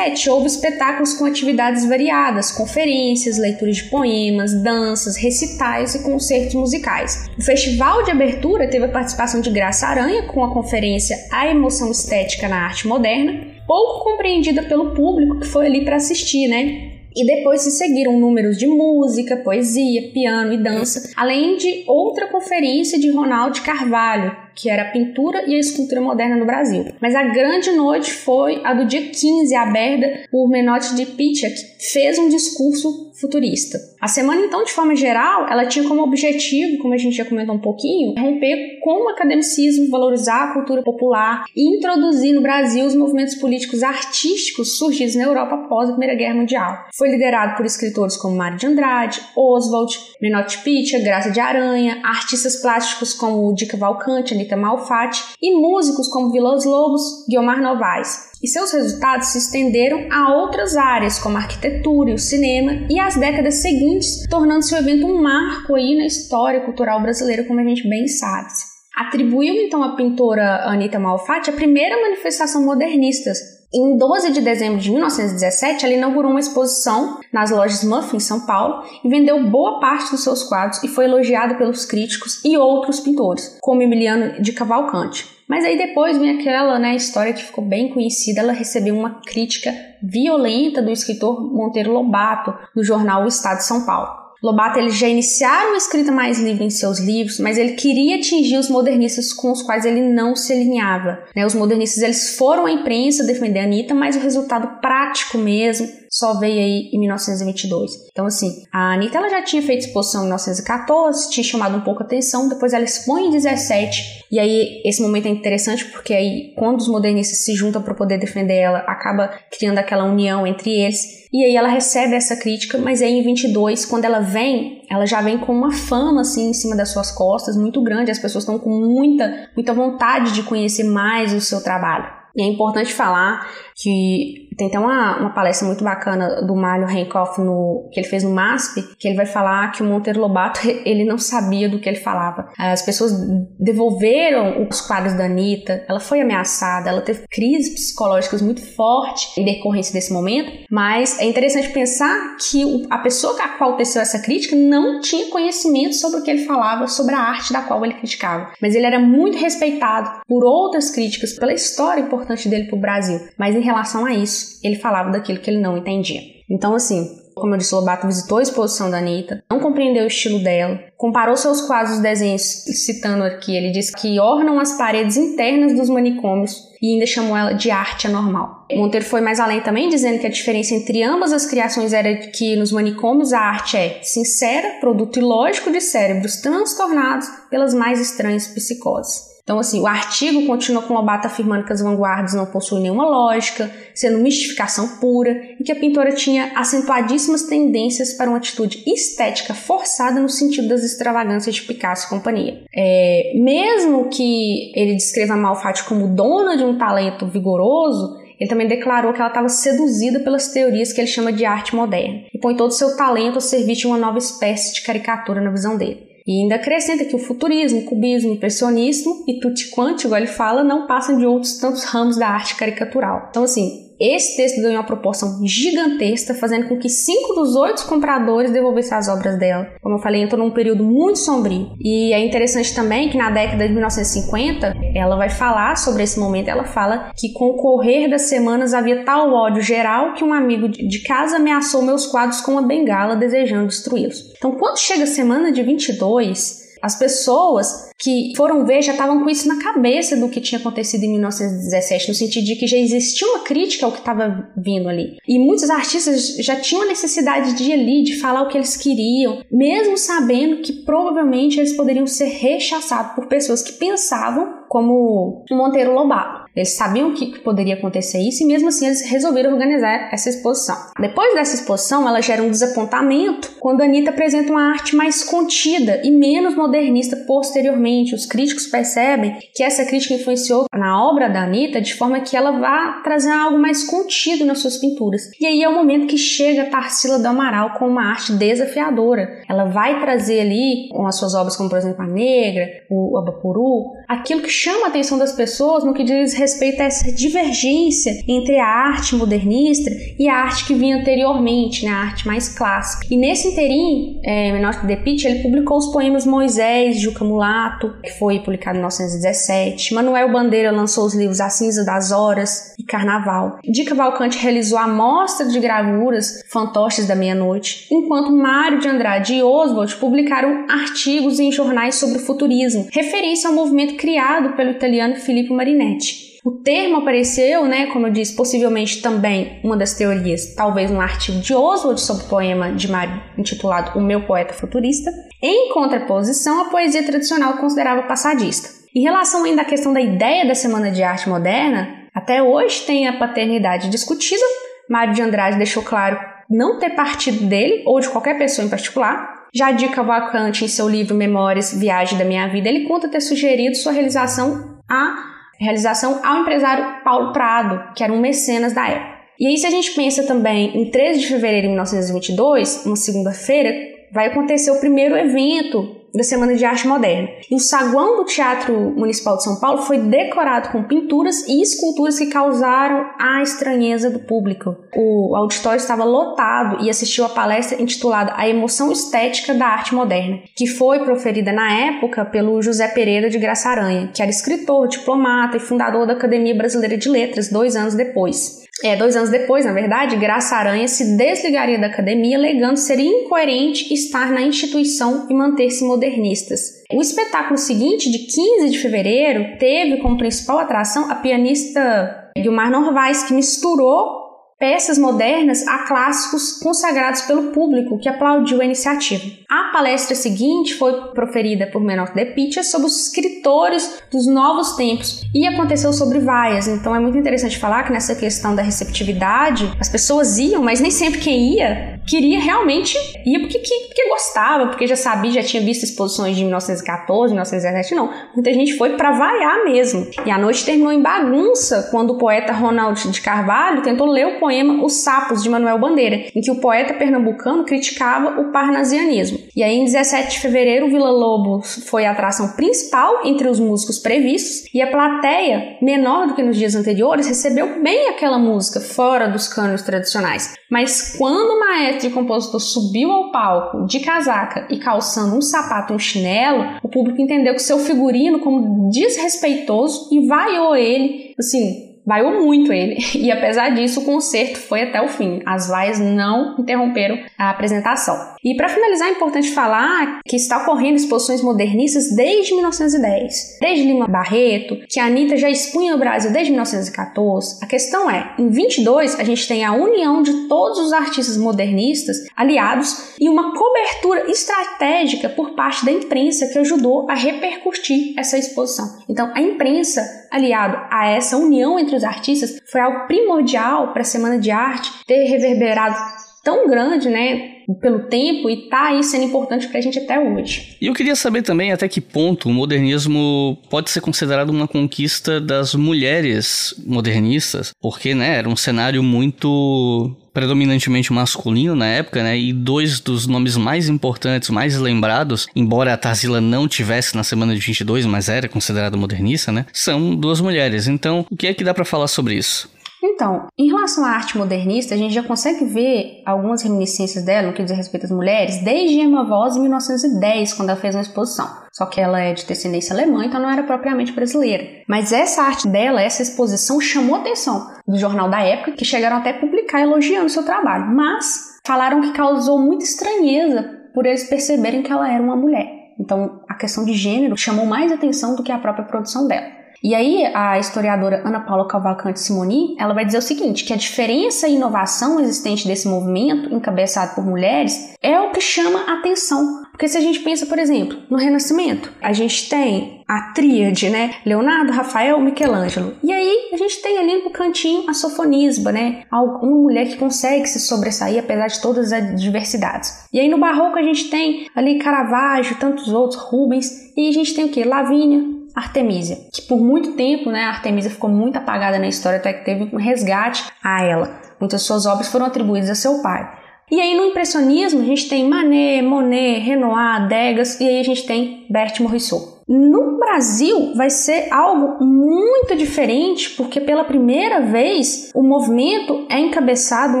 houve espetáculos com atividades variadas, conferências, leituras de poemas, danças, recitais e concertos musicais. O festival de abertura teve a participação de Graça Aranha com a conferência A Emoção Estética na Arte Moderna, pouco compreendida pelo público que foi ali para assistir, né? E depois se seguiram números de música, poesia, piano e dança, além de outra conferência de Ronaldo Carvalho, que era a pintura e a escultura moderna no Brasil. Mas a grande noite foi a do dia 15, aberta por Menotti de Picha, que fez um discurso futurista. A semana, então, de forma geral, ela tinha como objetivo, como a gente já comentou um pouquinho, romper com o academicismo, valorizar a cultura popular e introduzir no Brasil os movimentos políticos artísticos surgidos na Europa após a Primeira Guerra Mundial. Foi liderado por escritores como Mário de Andrade, Oswald, Menotti Picha, Graça de Aranha, artistas plásticos como Dica Valcante, Anita Malfatti e músicos como Vilas Lobos, Guilmar Novaes e seus resultados se estenderam a outras áreas, como a arquitetura e o cinema, e as décadas seguintes, tornando-se o evento um marco aí na história cultural brasileira, como a gente bem sabe. Atribuiu então à pintora Anita Malfatti a primeira manifestação modernista. Em 12 de dezembro de 1917, ela inaugurou uma exposição nas lojas Muff em São Paulo e vendeu boa parte dos seus quadros e foi elogiada pelos críticos e outros pintores, como Emiliano de Cavalcante. Mas aí depois vem aquela né, história que ficou bem conhecida. Ela recebeu uma crítica violenta do escritor Monteiro Lobato no jornal O Estado de São Paulo. Lobato ele já iniciaram uma escrita mais livre em seus livros, mas ele queria atingir os modernistas com os quais ele não se alinhava. Né? Os modernistas eles foram à imprensa defender a Anitta, mas o resultado prático mesmo só veio aí em 1922. Então, assim, a Anitta ela já tinha feito exposição em 1914, tinha chamado um pouco a atenção, depois ela expõe em 17, e aí esse momento é interessante porque aí, quando os modernistas se juntam para poder defender ela, acaba criando aquela união entre eles. E aí ela recebe essa crítica, mas aí em 22, quando ela vem, ela já vem com uma fama assim em cima das suas costas muito grande, as pessoas estão com muita, muita vontade de conhecer mais o seu trabalho. E é importante falar que tem até uma, uma palestra muito bacana do Mário Henkoff no, que ele fez no MASP, que ele vai falar que o Monteiro Lobato [laughs] ele não sabia do que ele falava. As pessoas devolveram os quadros da Anitta, ela foi ameaçada, ela teve crises psicológicas muito fortes em decorrência desse momento, mas é interessante pensar que a pessoa a qual teceu essa crítica não tinha conhecimento sobre o que ele falava, sobre a arte da qual ele criticava. Mas ele era muito respeitado por outras críticas, pela história importante dele para o Brasil. Mas em relação a isso, ele falava daquilo que ele não entendia. Então, assim, como eu disse, Lobato visitou a exposição da Anitta, não compreendeu o estilo dela, comparou seus quadros desenhos, citando aqui, ele disse que ornam as paredes internas dos manicômios e ainda chamou ela de arte anormal. Monteiro foi mais além também, dizendo que a diferença entre ambas as criações era que nos manicômios a arte é sincera, produto ilógico de cérebros transtornados pelas mais estranhas psicoses. Então, assim, o artigo continua com Lobato afirmando que as vanguardas não possuem nenhuma lógica, sendo mistificação pura, e que a pintora tinha acentuadíssimas tendências para uma atitude estética forçada no sentido das extravagâncias de Picasso e companhia. É, mesmo que ele descreva Malfatti como dona de um talento vigoroso, ele também declarou que ela estava seduzida pelas teorias que ele chama de arte moderna e põe todo o seu talento ao serviço de uma nova espécie de caricatura na visão dele. E ainda acrescenta que o futurismo, o cubismo, o impressionismo e tutti quanti, igual ele fala, não passam de outros tantos ramos da arte caricatural. Então, assim, esse texto ganhou uma proporção gigantesca, fazendo com que cinco dos oito compradores devolvessem as obras dela. Como eu falei, entrou num período muito sombrio. E é interessante também que na década de 1950, ela vai falar sobre esse momento. Ela fala que com o correr das semanas havia tal ódio geral que um amigo de casa ameaçou meus quadros com uma bengala, desejando destruí-los. Então, quando chega a semana de 22, as pessoas que foram ver já estavam com isso na cabeça do que tinha acontecido em 1917, no sentido de que já existia uma crítica ao que estava vindo ali. E muitos artistas já tinham a necessidade de ir ali, de falar o que eles queriam, mesmo sabendo que provavelmente eles poderiam ser rechaçados por pessoas que pensavam como Monteiro Lobato. Eles sabiam que poderia acontecer isso e mesmo assim eles resolveram organizar essa exposição. Depois dessa exposição, ela gera um desapontamento quando a Anitta apresenta uma arte mais contida e menos modernista posteriormente. Os críticos percebem que essa crítica influenciou na obra da Anitta de forma que ela vá trazer algo mais contido nas suas pinturas. E aí é o momento que chega Tarsila do Amaral com uma arte desafiadora. Ela vai trazer ali, com as suas obras como por exemplo a Negra, o Abapuru, aquilo que chama a atenção das pessoas no que diz respeito a essa divergência entre a arte modernista e a arte que vinha anteriormente, né, a arte mais clássica. E nesse interim, é, Menotti de Pitt, ele publicou os poemas Moisés, Juca Mulato, que foi publicado em 1917. Manuel Bandeira lançou os livros A Cinza das Horas e Carnaval. Di Cavalcante realizou a mostra de gravuras Fantoches da Meia-Noite, enquanto Mário de Andrade e Oswald publicaram artigos em jornais sobre futurismo, referência ao movimento criado pelo italiano Filippo Marinetti. O termo apareceu, né, como eu disse, possivelmente também uma das teorias, talvez um artigo de Oswald sobre o poema de Mário intitulado O Meu Poeta Futurista, em contraposição à poesia tradicional considerada passadista. Em relação ainda à questão da ideia da Semana de Arte Moderna, até hoje tem a paternidade discutida. Mário de Andrade deixou claro não ter partido dele ou de qualquer pessoa em particular, já de Cavalcante, em seu livro Memórias, Viagem da Minha Vida, ele conta ter sugerido sua realização a realização ao empresário Paulo Prado, que era um mecenas da época. E aí, se a gente pensa também em 13 de fevereiro de 1922, uma segunda-feira, vai acontecer o primeiro evento da Semana de Arte Moderna. E o saguão do Teatro Municipal de São Paulo foi decorado com pinturas e esculturas que causaram a estranheza do público. O auditório estava lotado e assistiu a palestra intitulada A Emoção Estética da Arte Moderna, que foi proferida na época pelo José Pereira de Graça Aranha, que era escritor, diplomata e fundador da Academia Brasileira de Letras, dois anos depois. É, dois anos depois, na verdade, Graça Aranha se desligaria da academia, alegando ser incoerente estar na instituição e manter-se modernistas. O espetáculo seguinte, de 15 de fevereiro, teve como principal atração a pianista Guilmar Norvais, que misturou peças modernas a clássicos consagrados pelo público que aplaudiu a iniciativa. A palestra seguinte foi proferida por Menor de Pitcha sobre os escritores dos novos tempos e aconteceu sobre vaias. Então é muito interessante falar que nessa questão da receptividade, as pessoas iam, mas nem sempre quem ia queria realmente ia porque, porque gostava, porque já sabia, já tinha visto exposições de 1914, 1917, não. Muita gente foi para vaiar mesmo. E a noite terminou em bagunça quando o poeta Ronald de Carvalho tentou ler o poema Os Sapos, de Manuel Bandeira, em que o poeta pernambucano criticava o parnasianismo. E aí, em 17 de fevereiro, Vila Lobos foi a atração principal entre os músicos previstos, e a plateia, menor do que nos dias anteriores, recebeu bem aquela música, fora dos cânones tradicionais. Mas quando o maestro e compositor subiu ao palco de casaca e calçando um sapato e um chinelo, o público entendeu que seu figurino como desrespeitoso e vaiou ele, assim, vaiou muito ele. [laughs] E apesar disso, o concerto foi até o fim. As vaias não interromperam a apresentação. E para finalizar, é importante falar que está ocorrendo exposições modernistas desde 1910. Desde Lima Barreto, que a Anitta já expunha no Brasil desde 1914. A questão é, em 22 a gente tem a união de todos os artistas modernistas aliados e uma cobertura estratégica por parte da imprensa que ajudou a repercutir essa exposição. Então, a imprensa aliado a essa união entre os artistas foi algo primordial para a Semana de Arte ter reverberado tão grande, né, pelo tempo e tá aí sendo importante pra gente até hoje. E eu queria saber também até que ponto o modernismo pode ser considerado uma conquista das mulheres modernistas, porque, né, era um cenário muito predominantemente masculino na época, né? E dois dos nomes mais importantes, mais lembrados, embora a Tarsila não tivesse na semana de 22, mas era considerada modernista, né? São duas mulheres. Então, o que é que dá para falar sobre isso? Então, em relação à arte modernista, a gente já consegue ver algumas reminiscências dela no que diz respeito às mulheres desde Emma Voss em 1910, quando ela fez uma exposição. Só que ela é de descendência alemã, então não era propriamente brasileira. Mas essa arte dela, essa exposição, chamou a atenção do jornal da época, que chegaram até a publicar elogiando seu trabalho. Mas falaram que causou muita estranheza por eles perceberem que ela era uma mulher. Então, a questão de gênero chamou mais atenção do que a própria produção dela. E aí a historiadora Ana Paula Cavalcante Simoni, ela vai dizer o seguinte, que a diferença e inovação existente desse movimento, encabeçado por mulheres, é o que chama a atenção. Porque se a gente pensa, por exemplo, no Renascimento, a gente tem a tríade, né? Leonardo, Rafael, Michelangelo. E aí a gente tem ali no cantinho a sofonisba, né? Uma mulher que consegue se sobressair apesar de todas as diversidades. E aí no Barroco a gente tem ali Caravaggio, tantos outros, Rubens. E a gente tem o que? Lavínia, Artemisia, que por muito tempo, né, Artemisia ficou muito apagada na história, até que teve um resgate a ela. Muitas suas obras foram atribuídas a seu pai. E aí no impressionismo a gente tem Manet, Monet, Renoir, Degas e aí a gente tem Berthe Morisot. No Brasil vai ser algo muito diferente, porque pela primeira vez o movimento é encabeçado, o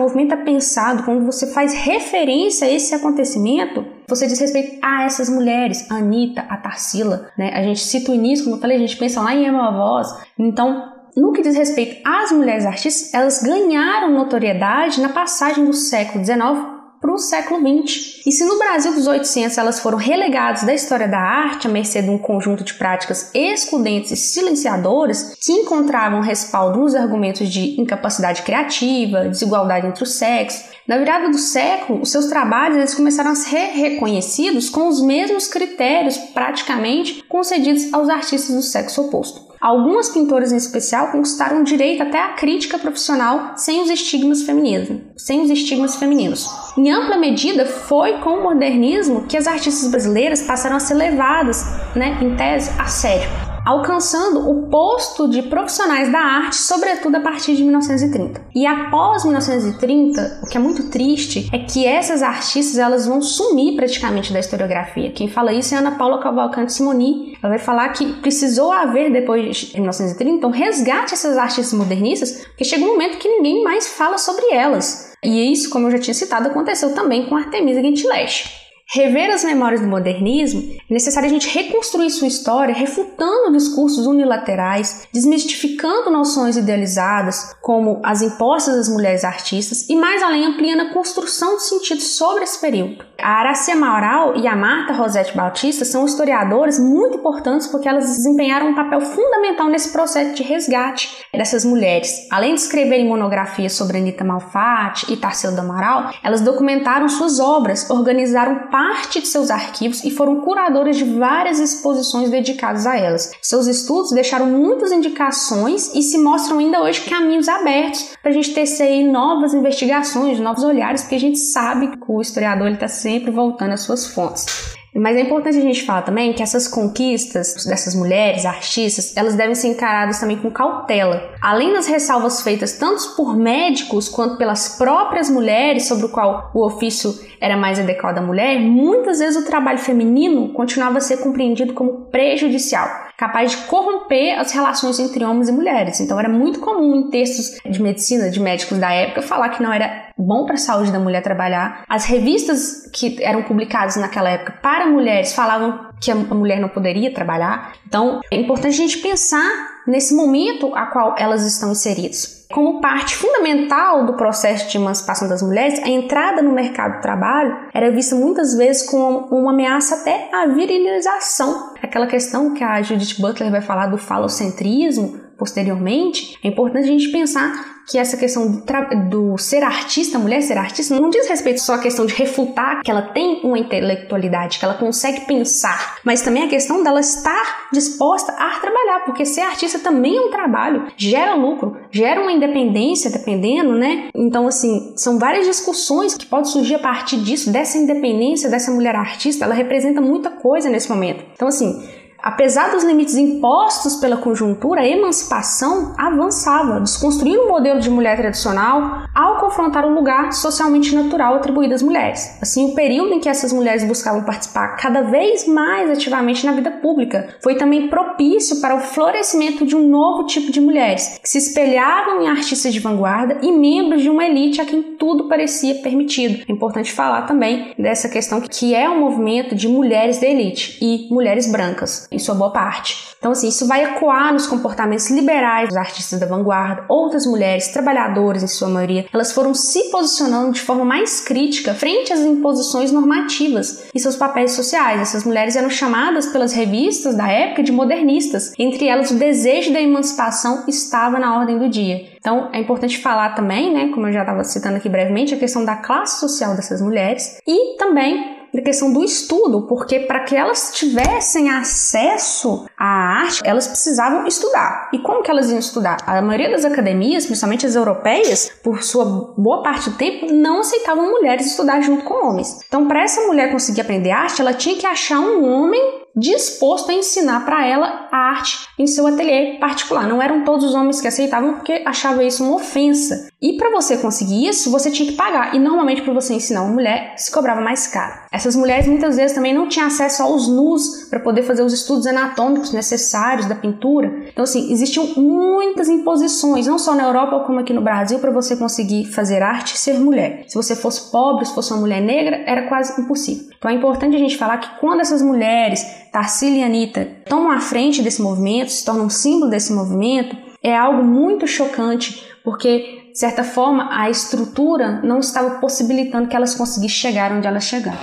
movimento é pensado, quando você faz referência a esse acontecimento, você diz respeito a essas mulheres, a Anitta, a Tarsila, né? A gente cita o início, como eu falei, a gente pensa lá em Emma Voz. Então, no que diz respeito às mulheres artistas, elas ganharam notoriedade na passagem do século XIX para o século XX. E se no Brasil dos 800 elas foram relegadas da história da arte à mercê de um conjunto de práticas excludentes e silenciadoras que encontravam respaldo nos argumentos de incapacidade criativa, desigualdade entre os sexos, na virada do século, os seus trabalhos eles começaram a ser reconhecidos com os mesmos critérios praticamente concedidos aos artistas do sexo oposto. Algumas pintoras em especial conquistaram direito até à crítica profissional sem os estigmas femininos, sem os estigmas femininos. Em ampla medida, foi com o modernismo que as artistas brasileiras passaram a ser levadas, né, em tese, a sério alcançando o posto de profissionais da arte, sobretudo a partir de 1930. E após 1930, o que é muito triste é que essas artistas elas vão sumir praticamente da historiografia. Quem fala isso é Ana Paula Cavalcante Simoni. Ela vai falar que precisou haver depois de 1930 um resgate essas artistas modernistas, porque chega um momento que ninguém mais fala sobre elas. E isso, como eu já tinha citado, aconteceu também com Artemisa Gentileschi rever as memórias do modernismo, é necessário a gente reconstruir sua história refutando discursos unilaterais, desmistificando noções idealizadas, como as impostas às mulheres artistas, e mais além ampliando a construção de sentido sobre esse período. A Aracia Maural e a Marta Rosete Bautista são historiadoras muito importantes porque elas desempenharam um papel fundamental nesse processo de resgate dessas mulheres. Além de escreverem monografias sobre Anita Malfatti e Tarsila do Amaral, elas documentaram suas obras, organizaram parte de seus arquivos e foram curadoras de várias exposições dedicadas a elas. Seus estudos deixaram muitas indicações e se mostram ainda hoje caminhos abertos para a gente tecer novas investigações, novos olhares, porque a gente sabe que o historiador está sempre voltando às suas fontes. Mas é importante a gente falar também que essas conquistas dessas mulheres, artistas, elas devem ser encaradas também com cautela. Além das ressalvas feitas tanto por médicos quanto pelas próprias mulheres sobre o qual o ofício era mais adequado à mulher, muitas vezes o trabalho feminino continuava a ser compreendido como prejudicial, capaz de corromper as relações entre homens e mulheres. Então era muito comum em textos de medicina de médicos da época falar que não era bom para a saúde da mulher trabalhar. As revistas que eram publicadas naquela época para mulheres falavam que a mulher não poderia trabalhar. Então é importante a gente pensar nesse momento a qual elas estão inseridas. Como parte fundamental do processo de emancipação das mulheres, a entrada no mercado do trabalho era vista muitas vezes como uma ameaça até à virilização. Aquela questão que a Judith Butler vai falar do falocentrismo posteriormente, é importante a gente pensar que essa questão do, do, ser artista, mulher ser artista, não diz respeito só à questão de refutar que ela tem uma intelectualidade, que ela consegue pensar, mas também a questão dela estar disposta a trabalhar, porque ser artista também é um trabalho, gera lucro, gera uma independência, dependendo, né? Então, assim, são várias discussões que podem surgir a partir disso, dessa independência dessa mulher artista, ela representa muita coisa nesse momento. Então, assim, Apesar dos limites impostos pela conjuntura, a emancipação avançava, desconstruindo o modelo de mulher tradicional ao confrontar o lugar socialmente natural atribuído às mulheres. Assim, o período em que essas mulheres buscavam participar cada vez mais ativamente na vida pública foi também propício para o florescimento de um novo tipo de mulheres, que se espelhavam em artistas de vanguarda e membros de uma elite a quem tudo parecia permitido. É importante falar também dessa questão que é um movimento de mulheres da elite e mulheres brancas em sua boa parte. Então, assim, isso vai ecoar nos comportamentos liberais dos artistas da vanguarda, outras mulheres, trabalhadoras em sua maioria, elas foram se posicionando de forma mais crítica frente às imposições normativas e seus papéis sociais. Essas mulheres eram chamadas pelas revistas da época de modernistas, entre elas o desejo da emancipação estava na ordem do dia. Então, é importante falar também, né, como eu já estava citando aqui brevemente, a questão da classe social dessas mulheres e também questão do estudo, porque para que elas tivessem acesso a arte, elas precisavam estudar. E como que elas iam estudar? A maioria das academias, principalmente as europeias, por sua boa parte do tempo, não aceitavam mulheres estudar junto com homens. Então, para essa mulher conseguir aprender arte, ela tinha que achar um homem disposto a ensinar para ela a arte em seu ateliê particular. Não eram todos os homens que aceitavam porque achavam isso uma ofensa. E para você conseguir isso, você tinha que pagar. E normalmente para você ensinar uma mulher, se cobrava mais caro. Essas mulheres muitas vezes também não tinham acesso aos nus para poder fazer os estudos anatômicos necessários da pintura. Então assim, existiam muitas imposições, não só na Europa como aqui no Brasil, para você conseguir fazer arte e ser mulher. Se você fosse pobre, se fosse uma mulher negra, era quase impossível. Então é importante a gente falar que quando essas mulheres, Tarsila e Anitta, tomam a frente desse movimento, se tornam símbolo desse movimento, é algo muito chocante, porque, de certa forma, a estrutura não estava possibilitando que elas conseguissem chegar onde elas chegaram.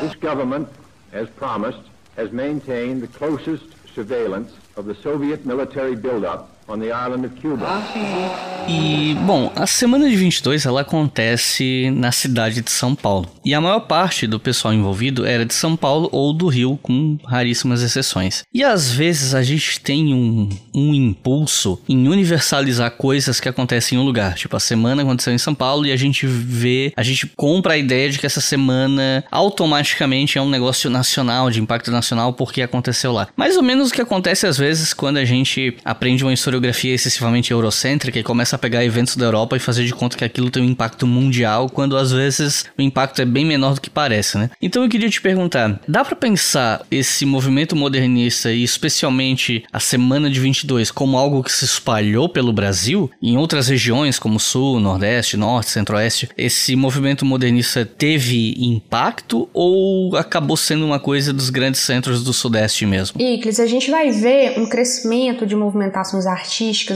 This government, as promised, has maintained the closest surveillance of the Soviet military buildup E, bom, a semana de 22 ela acontece na cidade de São Paulo. E a maior parte do pessoal envolvido era de São Paulo ou do Rio, com raríssimas exceções. E às vezes a gente tem um, um impulso em universalizar coisas que acontecem em um lugar. Tipo, a semana aconteceu em São Paulo e a gente vê, a gente compra a ideia de que essa semana automaticamente é um negócio nacional, de impacto nacional, porque aconteceu lá. Mais ou menos o que acontece às vezes quando a gente aprende uma historiografia excessivamente eurocêntrica e começa a pegar eventos da Europa e fazer de conta que aquilo tem um impacto mundial, quando às vezes o impacto é bem menor do que parece, né? Então eu queria te perguntar, dá para pensar esse movimento modernista e especialmente a Semana de 22 como algo que se espalhou pelo Brasil, em outras regiões como Sul, Nordeste, Norte, Centro-Oeste, esse movimento modernista teve impacto ou acabou sendo uma coisa dos grandes centros do Sudeste mesmo? Iclis, a gente vai ver um crescimento de movimentações artísticas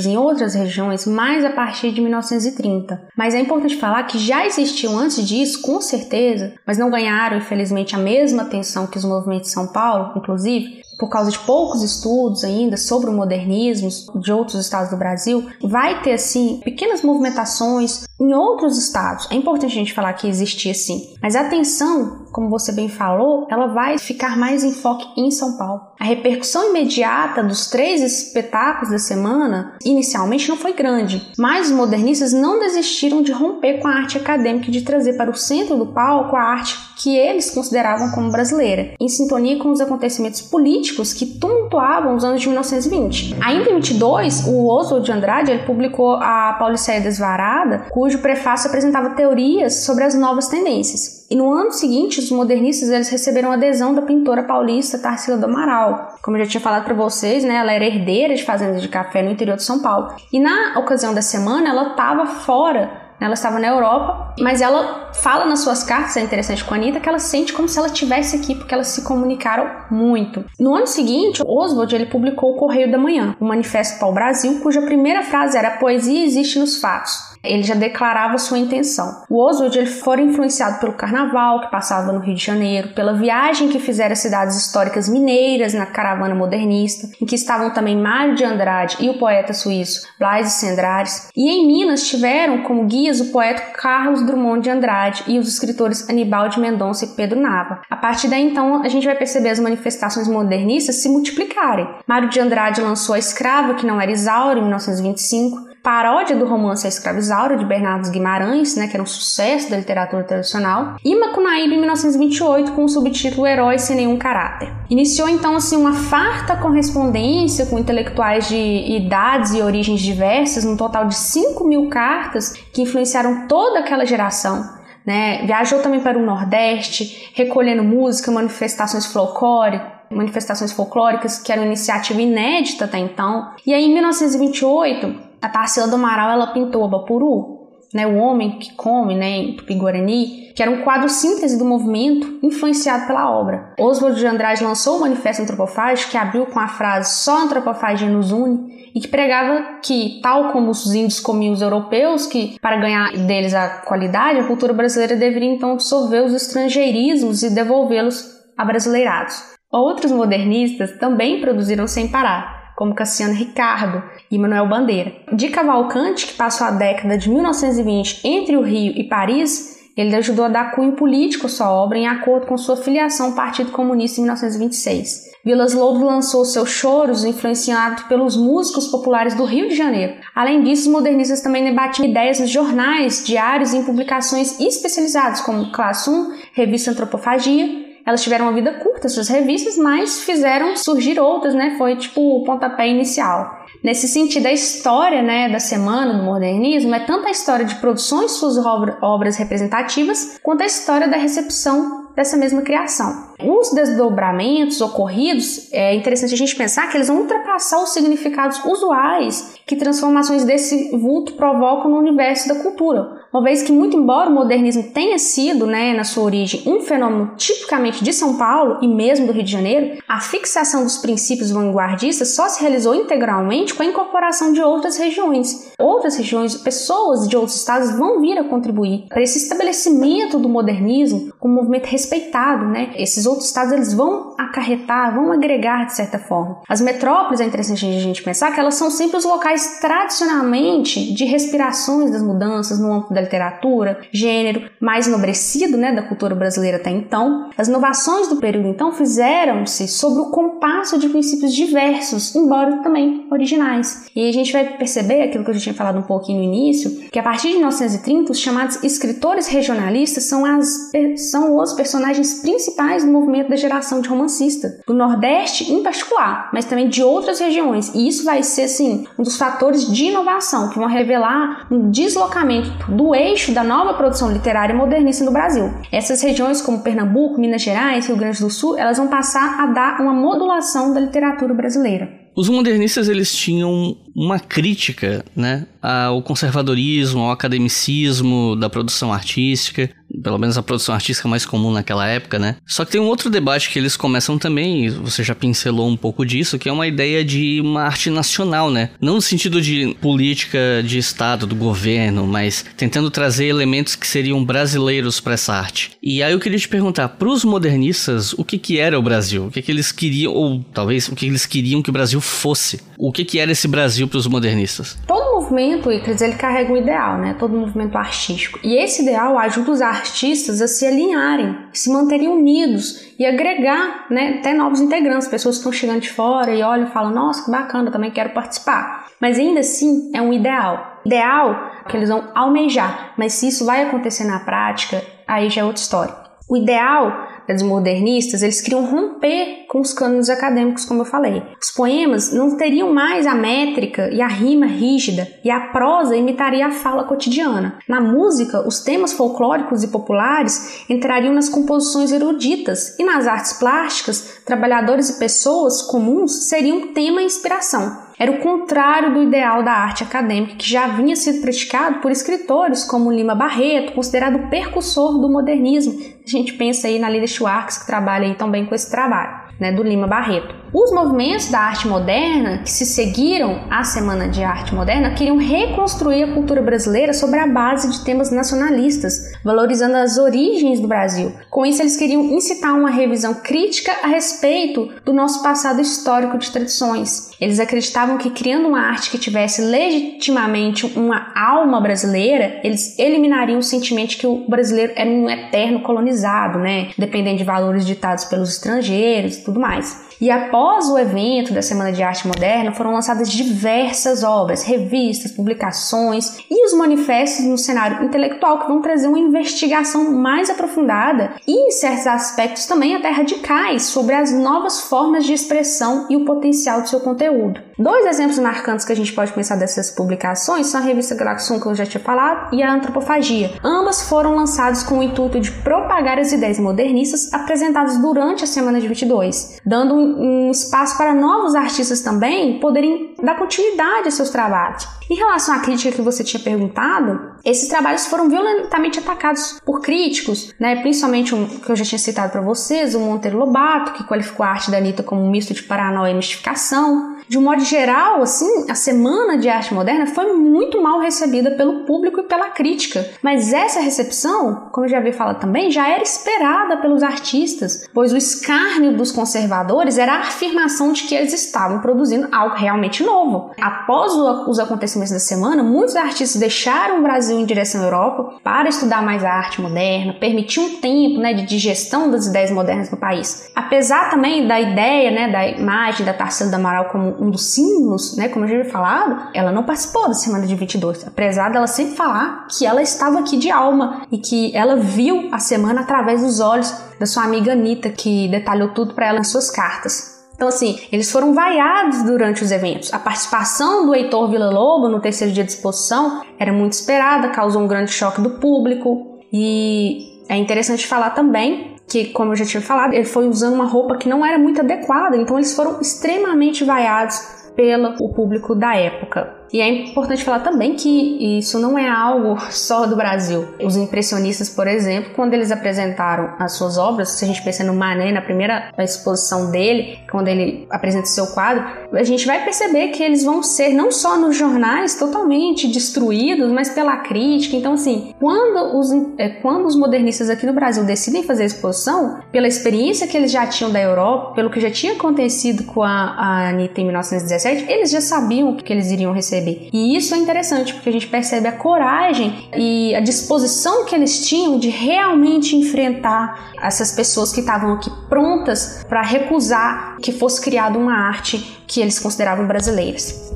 em outras regiões mais a partir de 1930. Mas é importante falar que já existiam antes disso, com certeza, mas não ganharam, infelizmente, a mesma atenção que os movimentos de São Paulo, inclusive, por causa de poucos estudos ainda sobre o modernismo de outros estados do Brasil, vai ter assim pequenas movimentações em outros estados. É importante a gente falar que existia sim, mas a atenção, como você bem falou, ela vai ficar mais em foco em São Paulo. A repercussão imediata dos três espetáculos da semana inicialmente não foi grande, mas os modernistas não desistiram de romper com a arte acadêmica e de trazer para o centro do palco a arte que eles consideravam como brasileira, em sintonia com os acontecimentos políticos que tumultuavam os anos de 1920. Ainda em 22, o Oswald de Andrade ele publicou a Pauliceia Desvarada, cujo prefácio apresentava teorias sobre as novas tendências. E no ano seguinte, os modernistas eles receberam adesão da pintora paulista Tarsila do Amaral. Como eu já tinha falado para vocês, né, ela era herdeira de fazendas de café no interior de São Paulo. E na ocasião da semana, ela estava fora ela estava na Europa, mas ela fala nas suas cartas, é interessante com a Anitta, que ela sente como se ela estivesse aqui, porque elas se comunicaram muito. No ano seguinte, Oswald ele publicou o Correio da Manhã, um manifesto para o Brasil, cuja primeira frase era: poesia existe nos fatos. Ele já declarava sua intenção. O Oswald ele foi influenciado pelo carnaval que passava no Rio de Janeiro, pela viagem que fizeram às cidades históricas mineiras na caravana modernista, em que estavam também Mário de Andrade e o poeta suíço Blaise Cendrares. E em Minas tiveram como guias o poeta Carlos Drummond de Andrade e os escritores Aníbal de Mendonça e Pedro Nava. A partir daí, então, a gente vai perceber as manifestações modernistas se multiplicarem. Mário de Andrade lançou A Escrava, que não era Isaura, em 1925 paródia do romance A Escravizaura, de Bernardo Guimarães, né, que era um sucesso da literatura tradicional, e Macunaíba, em 1928, com o subtítulo Herói Sem Nenhum Caráter. Iniciou, então, assim, uma farta correspondência com intelectuais de idades e origens diversas, um total de 5 mil cartas que influenciaram toda aquela geração. Né? Viajou também para o Nordeste, recolhendo música, manifestações folclóricas, manifestações folclóricas, que era uma iniciativa inédita até então. E aí, em 1928, a Tarsila do Amaral ela pintou a Bapuru, né, o homem que come, né, em Tupi-Guarani, que era um quadro síntese do movimento influenciado pela obra. Oswald de Andrade lançou o Manifesto Antropofágico, que abriu com a frase Só a antropofagia nos une, e que pregava que, tal como os índios comiam os europeus, que para ganhar deles a qualidade, a cultura brasileira deveria então absorver os estrangeirismos e devolvê-los abrasileirados. Outros modernistas também produziram sem parar, como Cassiano Ricardo, e Manuel Bandeira. De Cavalcante, que passou a década de 1920 entre o Rio e Paris, Ele ajudou a dar cunho político à sua obra em acordo com sua filiação ao Partido Comunista em 1926. Vilas Lobo lançou seus choros influenciado pelos músicos populares do Rio de Janeiro. Além disso, os modernistas também debatiam ideias nos jornais, diários e em publicações especializadas, como Classe 1, Revista Antropofagia. Elas tiveram uma vida curta, suas revistas, mas fizeram surgir outras, né? Foi tipo o pontapé inicial. Nesse sentido, a história né, da semana do modernismo é tanto a história de produções de suas obras representativas, quanto a história da recepção dessa mesma criação. Os desdobramentos ocorridos, é interessante a gente pensar que eles vão ultrapassar os significados usuais que transformações desse vulto provocam no universo da cultura. Uma vez que, muito embora o modernismo tenha sido, né, na sua origem, um fenômeno tipicamente de São Paulo e mesmo do Rio de Janeiro, a fixação dos princípios vanguardistas só se realizou integralmente com a incorporação de outras regiões. Outras regiões, pessoas de outros estados vão vir a contribuir para esse estabelecimento do modernismo como um movimento respeitado, né? Esses outros estados eles vão acarretar, vão agregar de certa forma. As metrópoles é interessante a gente pensar que elas são sempre os locais tradicionalmente de respirações das mudanças no âmbito da literatura, gênero, mais enobrecido, né, da cultura brasileira até então. As inovações do período então fizeram-se sobre o compasso de princípios diversos, embora também originais. E a gente vai perceber aquilo que eu já tinha falado um pouquinho no início, que a partir de 1930 os chamados escritores regionalistas são as são os personagens principais do movimento da geração de romancista, do Nordeste em particular, mas também de outras regiões. E isso vai ser, assim, um dos fatores de inovação que vão revelar um deslocamento do eixo da nova produção literária modernista no Brasil. Essas regiões, como Pernambuco, Minas Gerais, Rio Grande do Sul, elas vão passar a dar uma modulação da literatura brasileira. Os modernistas eles tinham uma crítica, né, ao conservadorismo, ao academicismo da produção artística, pelo menos a produção artística mais comum naquela época, né? Só que tem um outro debate que eles começam também, você já pincelou um pouco disso, que é uma ideia de uma arte nacional, né? Não no sentido de política de Estado, do governo, mas tentando trazer elementos que seriam brasileiros para essa arte. E aí eu queria te perguntar, para os modernistas, o que que era o Brasil? O que que eles queriam, ou talvez o que eles queriam que o Brasil fosse? O que que era esse Brasil para os modernistas? Todo movimento, dizer, ele carrega um ideal, né? Todo movimento artístico. E esse ideal ajuda os artistas a se alinharem, se manterem unidos e agregar, né, até novos integrantes, pessoas que estão chegando de fora e olham e falam: "Nossa, que bacana, também quero participar". Mas ainda assim é um ideal. Ideal que eles vão almejar, mas se isso vai acontecer na prática, aí já é outra história. O ideal dos modernistas, eles queriam romper com os cânones acadêmicos, como eu falei. Os poemas não teriam mais a métrica e a rima rígida, e a prosa imitaria a fala cotidiana. Na música, os temas folclóricos e populares entrariam nas composições eruditas, e nas artes plásticas, trabalhadores e pessoas comuns seriam tema e inspiração. Era o contrário do ideal da arte acadêmica que já vinha sido praticado por escritores como Lima Barreto, considerado percussor do modernismo. A gente pensa aí na Lida Schwartz, que trabalha aí também com esse trabalho né, do Lima Barreto. Os movimentos da arte moderna que se seguiram à Semana de Arte Moderna queriam reconstruir a cultura brasileira sobre a base de temas nacionalistas, valorizando as origens do Brasil. Com isso, eles queriam incitar uma revisão crítica a respeito do nosso passado histórico de tradições. Eles acreditavam que criando uma arte que tivesse legitimamente uma alma brasileira, eles eliminariam o sentimento de que o brasileiro era um eterno colonizado, né? Dependendo de valores ditados pelos estrangeiros tudo mais. E após o evento da Semana de Arte Moderna, foram lançadas diversas obras, revistas, publicações e os manifestos no cenário intelectual que vão trazer uma investigação mais aprofundada e, em certos aspectos, também até radicais sobre as novas formas de expressão e o potencial do seu conteúdo. Dois exemplos marcantes que a gente pode pensar dessas publicações são a revista Glaxon, que eu já tinha falado, e a Antropofagia. Ambas foram lançadas com o intuito de propagar as ideias modernistas apresentadas durante a Semana de 22, dando um um espaço para novos artistas também poderem dar continuidade a seus trabalhos. Em relação à crítica que você tinha perguntado, esses trabalhos foram violentamente atacados por críticos, né? principalmente um que eu já tinha citado para vocês, o Monteiro Lobato, que qualificou a arte da Anitta como um misto de paranoia e mistificação. De um modo geral, assim, a Semana de Arte Moderna foi muito mal recebida pelo público e pela crítica. Mas essa recepção, como eu já havia falado também, já era esperada pelos artistas, pois o escárnio dos conservadores era a afirmação de que eles estavam produzindo algo realmente novo. Após os acontecimentos da semana, muitos artistas deixaram o Brasil em direção à Europa para estudar mais a arte moderna, permitir um tempo né, de digestão das ideias modernas no país. Apesar também da ideia, né, da imagem da Tarsila da Amaral como um dos símbolos, né, como eu já havia falado, ela não participou da semana de 22, apesar dela sempre falar que ela estava aqui de alma e que ela viu a semana através dos olhos da sua amiga Anitta, que detalhou tudo para ela em suas cartas. Então, assim, eles foram vaiados durante os eventos. A participação do Heitor Villa-Lobo no terceiro dia de exposição era muito esperada, causou um grande choque do público. E é interessante falar também que, como eu já tinha falado, ele foi usando uma roupa que não era muito adequada, então eles foram extremamente vaiados pelo público da época. E é importante falar também que isso não é algo só do Brasil. Os impressionistas, por exemplo, quando eles apresentaram as suas obras, se a gente pensa no Manet, na primeira exposição dele, quando ele apresenta o seu quadro, a gente vai perceber que eles vão ser não só nos jornais totalmente destruídos, mas pela crítica. Então, assim, quando os, é, quando os modernistas aqui no Brasil decidem fazer a exposição, pela experiência que eles já tinham da Europa, pelo que já tinha acontecido com a, a Anitta em 1917, eles já sabiam que eles iriam receber E isso é interessante porque a gente percebe a coragem e a disposição que eles tinham de realmente enfrentar essas pessoas que estavam aqui prontas para recusar que fosse criada uma arte que eles consideravam brasileiras.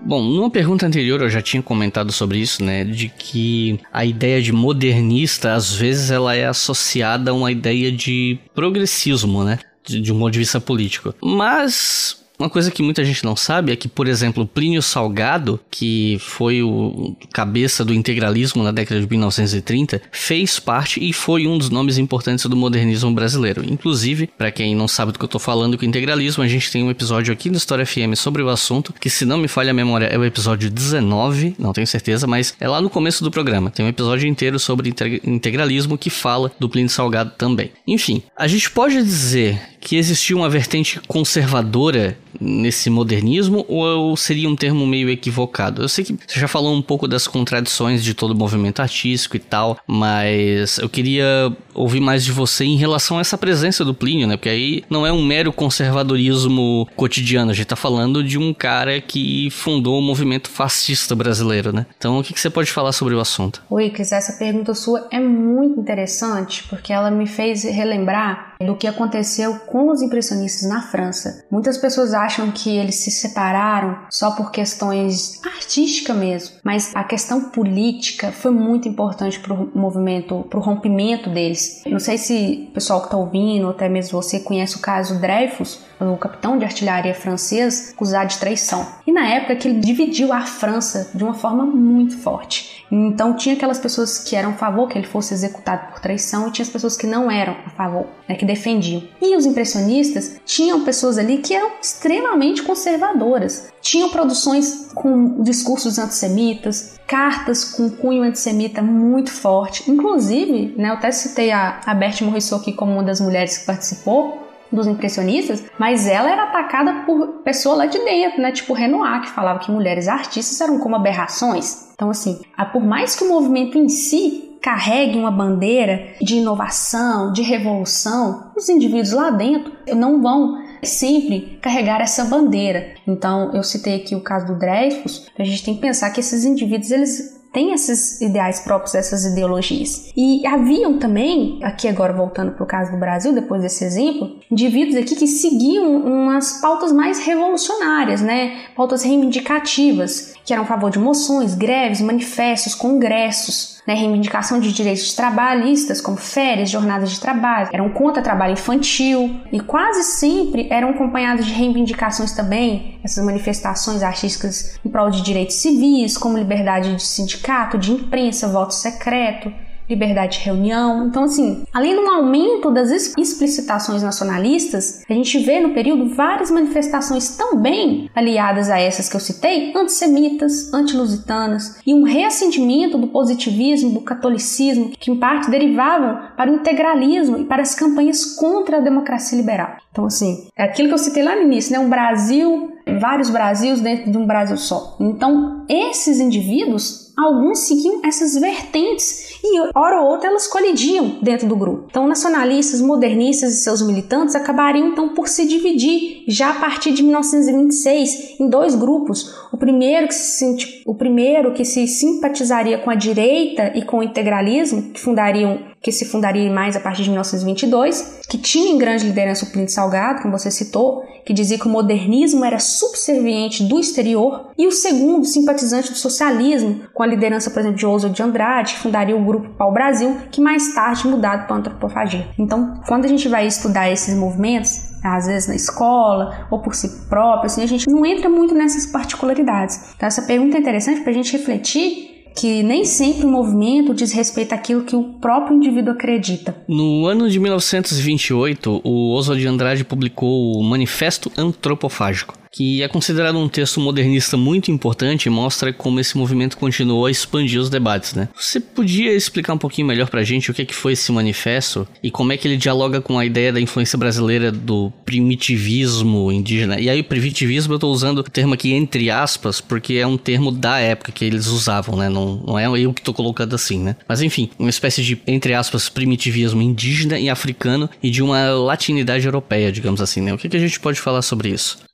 Bom, numa pergunta anterior eu já tinha comentado sobre isso, né? De que a ideia de modernista, às vezes, ela é associada a uma ideia de progressismo, né? De, de um ponto de vista político. Mas uma coisa que muita gente não sabe é que, por exemplo, Plínio Salgado, que foi o cabeça do integralismo na década de 1930, fez parte e foi um dos nomes importantes do modernismo brasileiro. Inclusive, para quem não sabe do que eu tô falando com integralismo, a gente tem um episódio aqui no História FM sobre o assunto, que se não me falha a memória é o episódio 19, não tenho certeza, mas é lá no começo do programa. Tem um episódio inteiro sobre integralismo que fala do Plínio Salgado também. Enfim, a gente pode dizer que existia uma vertente conservadora nesse modernismo ou seria um termo meio equivocado? Eu sei que você já falou um pouco das contradições de todo o movimento artístico e tal, mas eu queria ouvir mais de você em relação a essa presença do Plínio, né? Porque aí não é um mero conservadorismo cotidiano, a gente tá falando de um cara que fundou o movimento fascista brasileiro, né? Então o que, que você pode falar sobre o assunto? Oi, Cris, essa pergunta sua é muito interessante porque ela me fez relembrar do que aconteceu com os impressionistas na França. Muitas pessoas acham que eles se separaram só por questões artísticas mesmo, mas a questão política foi muito importante para o movimento, para o rompimento deles. Não sei se o pessoal que está ouvindo, ou até mesmo você conhece o caso Dreyfus, o capitão de artilharia francês, acusado de traição. E na época que ele dividiu a França de uma forma muito forte. Então tinha aquelas pessoas que eram a favor que ele fosse executado por traição e tinha as pessoas que não eram a favor, né, que defendiam. E os impressionistas tinham pessoas ali que eram extremamente conservadoras. Tinham produções com discursos antissemitas, cartas com cunho antissemita muito forte. Inclusive, né, eu até citei a, a Bertie Morisot aqui como uma das mulheres que participou, dos impressionistas, mas ela era atacada por pessoa lá de dentro, né? Tipo Renoir, que falava que mulheres artistas eram como aberrações. Então, assim, por mais que o movimento em si carregue uma bandeira de inovação, de revolução, os indivíduos lá dentro não vão sempre carregar essa bandeira. Então, eu citei aqui o caso do Dreyfus, a gente tem que pensar que esses indivíduos eles têm esses ideais próprios, essas ideologias. E haviam também, aqui agora voltando para o caso do Brasil, depois desse exemplo, indivíduos aqui que seguiam umas pautas mais revolucionárias, né? Pautas reivindicativas, que eram a favor de moções, greves, manifestos, congressos né, reivindicação de direitos trabalhistas, como férias, jornadas de trabalho, eram contra trabalho infantil e quase sempre eram acompanhados de reivindicações também, essas manifestações artísticas em prol de direitos civis, como liberdade de sindicato, de imprensa, voto secreto. Liberdade de reunião. Então, assim, além do aumento das explicitações nacionalistas, a gente vê no período várias manifestações também aliadas a essas que eu citei, antissemitas, antilusitanas, e um reacendimento do positivismo, do catolicismo, que em parte derivavam para o integralismo e para as campanhas contra a democracia liberal. Então, assim, é aquilo que eu citei lá no início, né? Um Brasil, vários Brasils dentro de um Brasil só. Então, esses indivíduos, alguns seguiam essas vertentes e, hora ou outra, elas colidiam dentro do grupo. Então, nacionalistas, modernistas e seus militantes acabariam, então, por se dividir já a partir de 1926 em dois grupos. O primeiro que se, o primeiro que se simpatizaria com a direita e com o integralismo, que fundariam que se fundaria mais a partir de 1922, que tinha em grande liderança o Plínio Salgado, como você citou, que dizia que o modernismo era subserviente do exterior, e o segundo, simpatizante do socialismo, com a liderança, por exemplo, de Oswald de Andrade, que fundaria o grupo Pau Brasil, que mais tarde mudado para antropofagia. Então, quando a gente vai estudar esses movimentos, às vezes na escola ou por si próprio, assim, a gente não entra muito nessas particularidades. Então, essa pergunta é interessante para a gente refletir que nem sempre o movimento diz respeito àquilo que o próprio indivíduo acredita. No ano de 1928, o Oswald de Andrade publicou o Manifesto Antropofágico que é considerado um texto modernista muito importante e mostra como esse movimento continuou a expandir os debates, né? Você podia explicar um pouquinho melhor pra gente o que, é que foi esse manifesto e como é que ele dialoga com a ideia da influência brasileira do primitivismo indígena? E aí, primitivismo eu tô usando o termo aqui entre aspas, porque é um termo da época que eles usavam, né? Não, não é eu que tô colocando assim, né? Mas enfim, uma espécie de, entre aspas, primitivismo indígena e africano e de uma latinidade europeia, digamos assim, né? O que, que a gente pode falar sobre isso?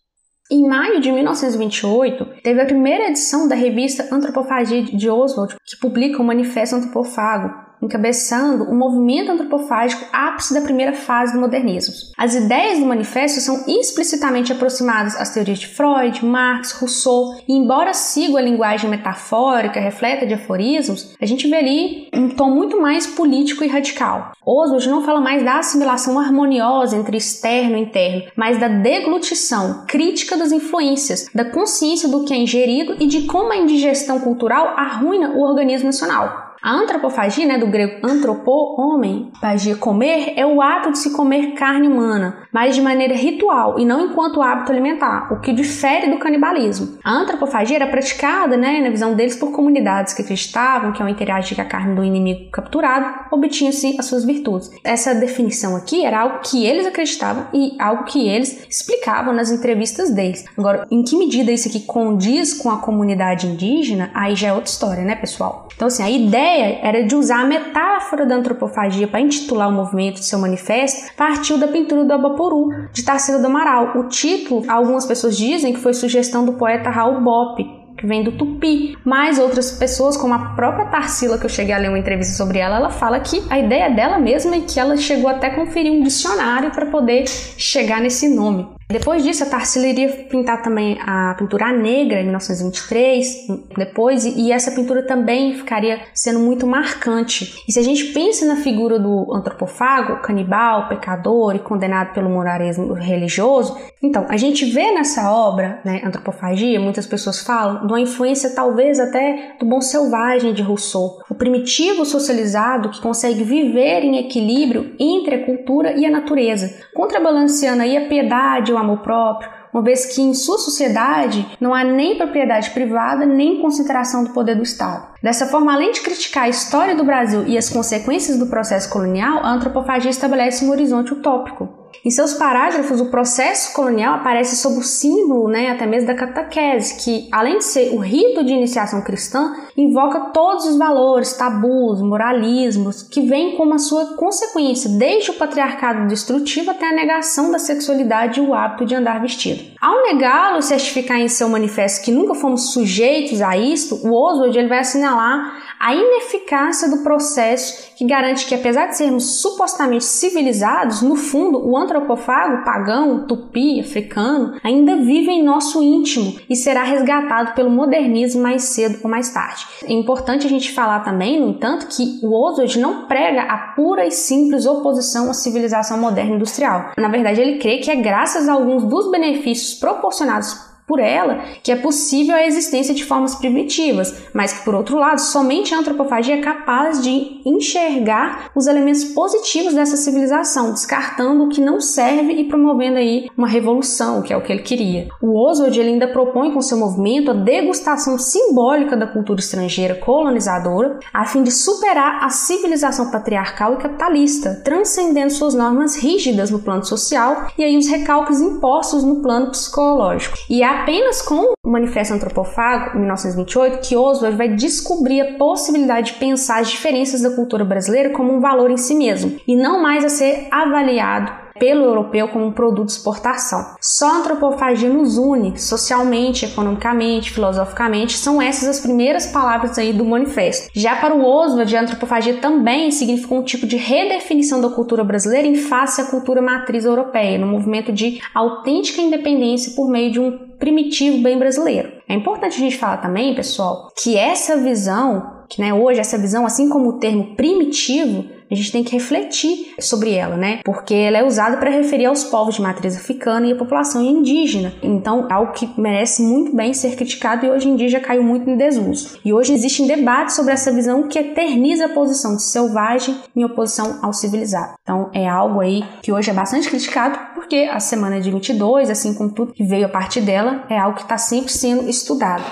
Em maio de 1928, teve a primeira edição da revista Antropofagia de Oswald, que publica o Manifesto Antropofago, encabeçando o movimento antropofágico ápice da primeira fase do modernismo. As ideias do manifesto são explicitamente aproximadas às teorias de Freud, Marx, Rousseau, e embora sigam a linguagem metafórica, refleta de aforismos, a gente vê ali um tom muito mais político e radical. Oswald não fala mais da assimilação harmoniosa entre externo e interno, mas da deglutição, crítica das influências, da consciência do que é ingerido e de como a indigestão cultural arruina o organismo nacional. A antropofagia, né, do grego antropo, homem, fagia, comer, é o ato de se comer carne humana, mas de maneira ritual e não enquanto hábito alimentar, o que difere do canibalismo. A antropofagia era praticada, né, na visão deles, por comunidades que acreditavam que ao interagir com a carne do inimigo capturado, obtinha-se as suas virtudes. Essa definição aqui era algo que eles acreditavam e algo que eles explicavam nas entrevistas deles. Agora, em que medida isso aqui condiz com a comunidade indígena, aí já é outra história, né, pessoal? Então, assim, a ideia ideia era de usar a metáfora da antropofagia para intitular o movimento de seu manifesto, partiu da pintura do Abaporu, de Tarsila do Amaral. O título, algumas pessoas dizem que foi sugestão do poeta Raul Bopp, que vem do tupi. Mas outras pessoas, como a própria Tarsila, que eu cheguei a ler uma entrevista sobre ela, ela fala que a ideia dela mesma é que ela chegou até a conferir um dicionário para poder chegar nesse nome. Depois disso, a Tarsila iria pintar também a pintura negra em 1923, depois, e essa pintura também ficaria sendo muito marcante. E se a gente pensa na figura do antropofago, canibal, pecador e condenado pelo moralismo religioso, então a gente vê nessa obra, né, Antropofagia, muitas pessoas falam, de uma influência talvez até do bom selvagem de Rousseau, o primitivo socializado que consegue viver em equilíbrio entre a cultura e a natureza, contrabalanceando aí a piedade o amor próprio, uma vez que em sua sociedade não há nem propriedade privada nem concentração do poder do Estado. Dessa forma, além de criticar a história do Brasil e as consequências do processo colonial, a antropofagia estabelece um horizonte utópico em seus parágrafos, o processo colonial aparece sob o símbolo, né, até mesmo da catequese, que, além de ser o rito de iniciação cristã, invoca todos os valores, tabus, moralismos, que vêm como a sua consequência, desde o patriarcado destrutivo até a negação da sexualidade e o hábito de andar vestido. Ao negá-lo e certificar em seu manifesto que nunca fomos sujeitos a isto, o Oswald ele vai assinalar a ineficácia do processo que garante que, apesar de sermos supostamente civilizados, no fundo, o antropofago pagão, tupi, africano, ainda vive em nosso íntimo e será resgatado pelo modernismo mais cedo ou mais tarde. É importante a gente falar também, no entanto, que o Oswald não prega a pura e simples oposição à civilização moderna industrial. Na verdade, ele crê que é graças a alguns dos benefícios proporcionados por ela que é possível a existência de formas primitivas, mas que, por outro lado, somente a antropofagia é capaz de enxergar os elementos positivos dessa civilização, descartando o que não serve e promovendo aí uma revolução, que é o que ele queria. O Oswald ele ainda propõe com seu movimento a degustação simbólica da cultura estrangeira colonizadora, a fim de superar a civilização patriarcal e capitalista, transcendendo suas normas rígidas no plano social e aí os recalques impostos no plano psicológico. E é apenas com o Manifesto Antropofago, 1928, que Oswald vai descobrir a possibilidade de pensar as diferenças da cultura brasileira como um valor em si mesmo, e não mais a ser avaliado pelo europeu como um produto de exportação. Só a antropofagia nos une socialmente, economicamente, filosoficamente, são essas as primeiras palavras aí do manifesto. Já para o Oswald, a antropofagia também significa um tipo de redefinição da cultura brasileira em face à cultura matriz europeia, no movimento de autêntica independência por meio de um primitivo bem brasileiro. É importante a gente falar também, pessoal, que essa visão, que né, hoje essa visão, assim como o termo primitivo, a gente tem que refletir sobre ela, né? Porque ela é usada para referir aos povos de matriz africana e a população indígena. Então, é algo que merece muito bem ser criticado e hoje em dia já caiu muito em desuso. E hoje existe um debate sobre essa visão que eterniza a posição de selvagem em oposição ao civilizado. Então, é algo aí que hoje é bastante criticado porque a semana de 22, assim como tudo que veio a partir dela, é algo que está sempre sendo estudado.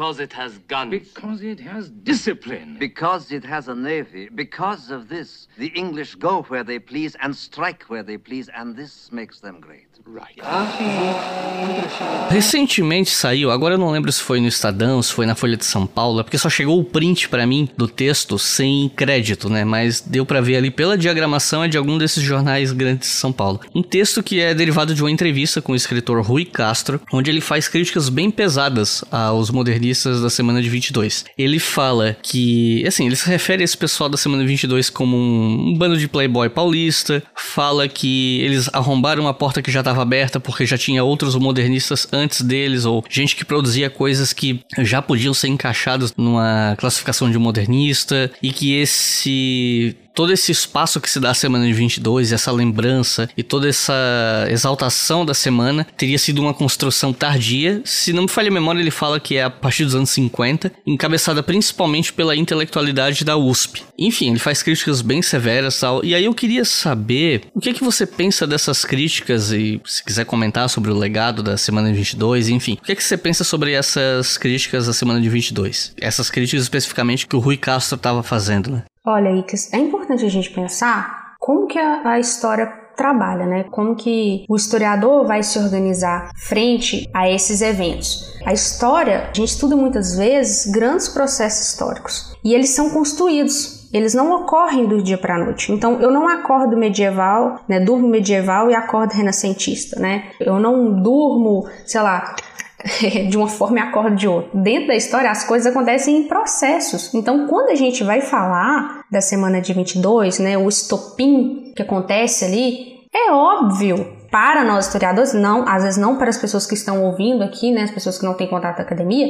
Because it has guns. Because it has discipline. Because it has a navy. Because of this, the English go where they please and strike where they please, and this makes them great. Recentemente saiu, agora eu não lembro se foi no Estadão, se foi na Folha de São Paulo, é porque só chegou o print para mim do texto sem crédito, né? Mas deu para ver ali pela diagramação é de algum desses jornais grandes de São Paulo. Um texto que é derivado de uma entrevista com o escritor Rui Castro, onde ele faz críticas bem pesadas aos modernistas da semana de 22. Ele fala que, assim, ele se refere a esse pessoal da semana 22 como um, um bando de playboy paulista, fala que eles arrombaram uma porta que já estava aberta porque já tinha outros modernistas antes deles, ou gente que produzia coisas que já podiam ser encaixadas numa classificação de modernista, e que esse todo esse espaço que se dá a semana de 22, essa lembrança e toda essa exaltação da semana teria sido uma construção tardia. Se não me falha a memória, ele fala que é a partir dos anos 50, encabeçada principalmente pela intelectualidade da USP. Enfim, ele faz críticas bem severas tal. E aí eu queria saber o que, é que você pensa dessas críticas e se quiser comentar sobre o legado da semana de 22, enfim. O que, é que você pensa sobre essas críticas da semana de 22? Essas críticas especificamente que o Rui Castro estava fazendo, né? Olha, Icas, é importante a gente pensar como que a, a história trabalha, né? Como que o historiador vai se organizar frente a esses eventos. A história, a gente estuda muitas vezes grandes processos históricos e eles são construídos. Eles não ocorrem do dia para a noite. Então, eu não acordo medieval, né? Durmo medieval e acordo renascentista, né? Eu não durmo, sei lá, [laughs] de uma forma e acorda de outra. Dentro da história, as coisas acontecem em processos. Então, quando a gente vai falar da semana de 22, né, o estopim que acontece ali, é óbvio para nós historiadores, não, às vezes não para as pessoas que estão ouvindo aqui, né, as pessoas que não têm contato com a academia,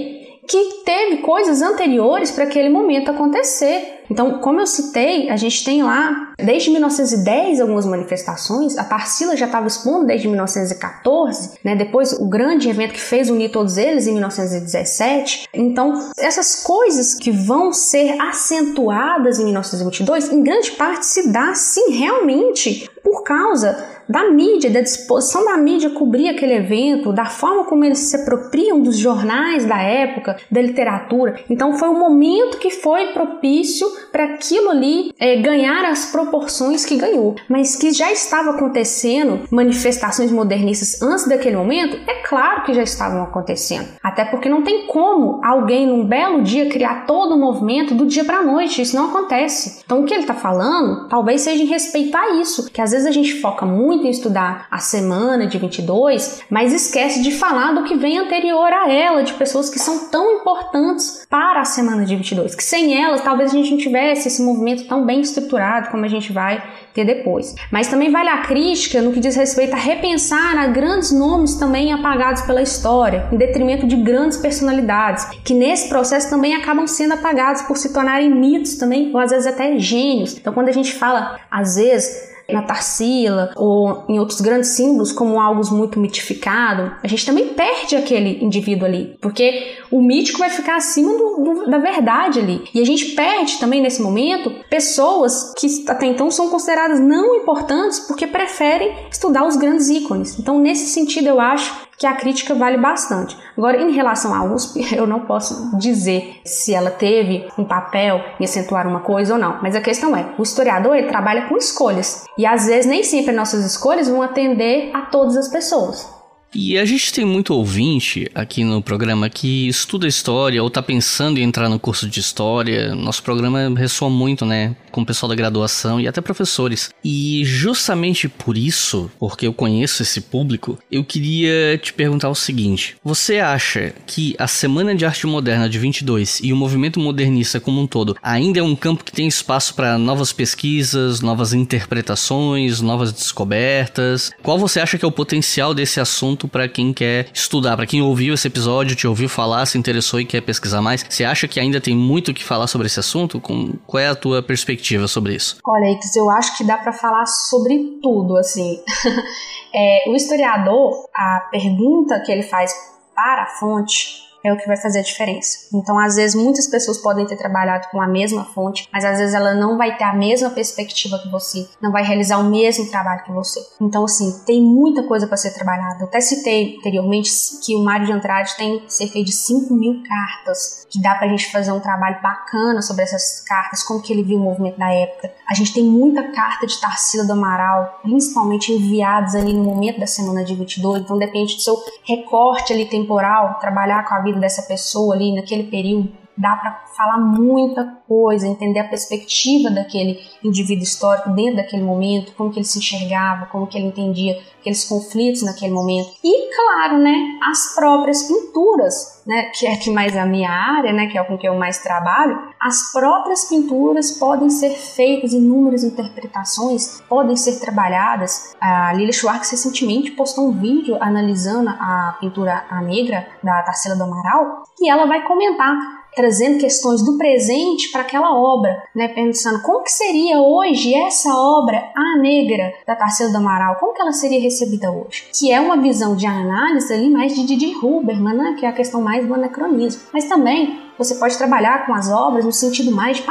que teve coisas anteriores para aquele momento acontecer. Então, como eu citei, a gente tem lá, desde 1910, algumas manifestações, a Tarsila já estava expondo desde 1914, né? depois o grande evento que fez unir todos eles em 1917. Então, essas coisas que vão ser acentuadas em 1922, em grande parte se dá, sim, realmente por causa da mídia, da disposição da mídia cobrir aquele evento, da forma como eles se apropriam dos jornais da época, da literatura. Então foi um momento que foi propício para aquilo ali é, ganhar as proporções que ganhou, mas que já estava acontecendo manifestações modernistas antes daquele momento, é claro que já estavam acontecendo. Até porque não tem como alguém num belo dia criar todo o movimento do dia para a noite, isso não acontece. Então o que ele está falando talvez seja em respeitar isso, que às vezes a gente foca muito em estudar a semana de 22, mas esquece de falar do que vem anterior a ela, de pessoas que são tão importantes para a semana de 22, que sem elas talvez a gente não tivesse esse movimento tão bem estruturado como a gente vai ter depois. Mas também vale a crítica no que diz respeito a repensar a grandes nomes também apagados pela história, em detrimento de grandes personalidades, que nesse processo também acabam sendo apagados por se tornarem mitos também, ou às vezes até gênios. Então quando a gente fala, às vezes, na Tarsila ou em outros grandes símbolos como algo muito mitificado, a gente também perde aquele indivíduo ali, porque o mítico vai ficar acima do, do, da verdade ali. E a gente perde também nesse momento pessoas que até então são consideradas não importantes porque preferem estudar os grandes ícones. Então, nesse sentido, eu acho que a crítica vale bastante. Agora, em relação à USP, [laughs] eu não posso dizer se ela teve um papel em acentuar uma coisa ou não, mas a questão é, o historiador ele trabalha com escolhas e às vezes nem sempre nossas escolhas vão atender a todas as pessoas. E a gente tem muito ouvinte aqui no programa que estuda história ou está pensando em entrar no curso de história. Nosso programa ressoa muito, né, com o pessoal da graduação e até professores. E justamente por isso, porque eu conheço esse público, eu queria te perguntar o seguinte: você acha que a Semana de Arte Moderna de 22 e o movimento modernista como um todo ainda é um campo que tem espaço para novas pesquisas, novas interpretações, novas descobertas? Qual você acha que é o potencial desse assunto para quem quer estudar, para quem ouviu esse episódio, te ouviu falar, se interessou e quer pesquisar mais. Você acha que ainda tem muito o que falar sobre esse assunto? Com, qual é a tua perspectiva sobre isso? Olha, Ix, eu acho que dá para falar sobre tudo, assim. [laughs] é, o historiador, a pergunta que ele faz para a fonte é o que vai fazer a diferença. Então, às vezes, muitas pessoas podem ter trabalhado com a mesma fonte, mas às vezes ela não vai ter a mesma perspectiva que você, não vai realizar o mesmo trabalho que você. Então, assim, tem muita coisa para ser trabalhada. Até citei anteriormente que o Mário de Andrade tem cerca de 5 mil cartas, que dá pra gente fazer um trabalho bacana sobre essas cartas, como que ele viu o movimento da época. A gente tem muita carta de Tarsila do Amaral, principalmente enviadas ali no momento da semana de 22, então depende do seu recorte ali temporal, trabalhar com a vida vida dessa pessoa ali naquele período, dá para falar muita coisa, entender a perspectiva daquele indivíduo histórico dentro daquele momento, como que ele se enxergava, como que ele entendia aqueles conflitos naquele momento. E, claro, né, as próprias pinturas, né, que é que mais a minha área, né, que é com que eu mais trabalho, as próprias pinturas podem ser feitas, inúmeras interpretações podem ser trabalhadas. A Lila Schwartz recentemente postou um vídeo analisando a pintura A Negra, da Tarsila do Amaral, e ela vai comentar trazendo questões do presente para aquela obra, né? Pensando como que seria hoje essa obra A Negra da Tarsila do Amaral, como que ela seria recebida hoje? Que é uma visão de análise ali mais de Didi Huberman, né? Que é a questão mais do anacronismo. Mas também você pode trabalhar com as obras no sentido mais de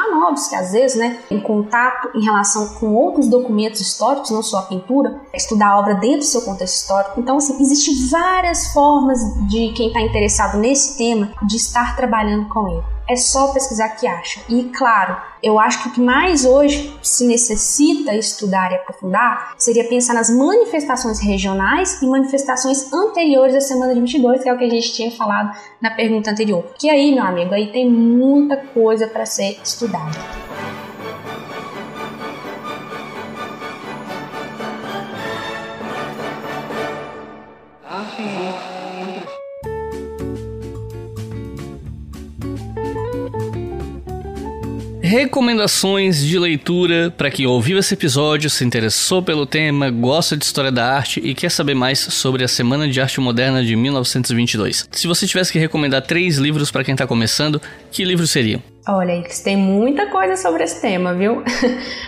que às vezes, né, em contato em relação com outros documentos históricos, não só a pintura, estudar a obra dentro do seu contexto histórico. Então, assim, existem várias formas de quem está interessado nesse tema de estar trabalhando com ele é só pesquisar que acha. E claro, eu acho que o que mais hoje se necessita estudar e aprofundar seria pensar nas manifestações regionais e manifestações anteriores à semana de 22, que é o que a gente tinha falado na pergunta anterior. Que aí, meu amigo, aí tem muita coisa para ser estudada. Recomendações de leitura para quem ouviu esse episódio, se interessou pelo tema, gosta de história da arte e quer saber mais sobre a Semana de Arte Moderna de 1922. Se você tivesse que recomendar três livros para quem está começando, que livros seriam? Olha, tem muita coisa sobre esse tema, viu? [laughs]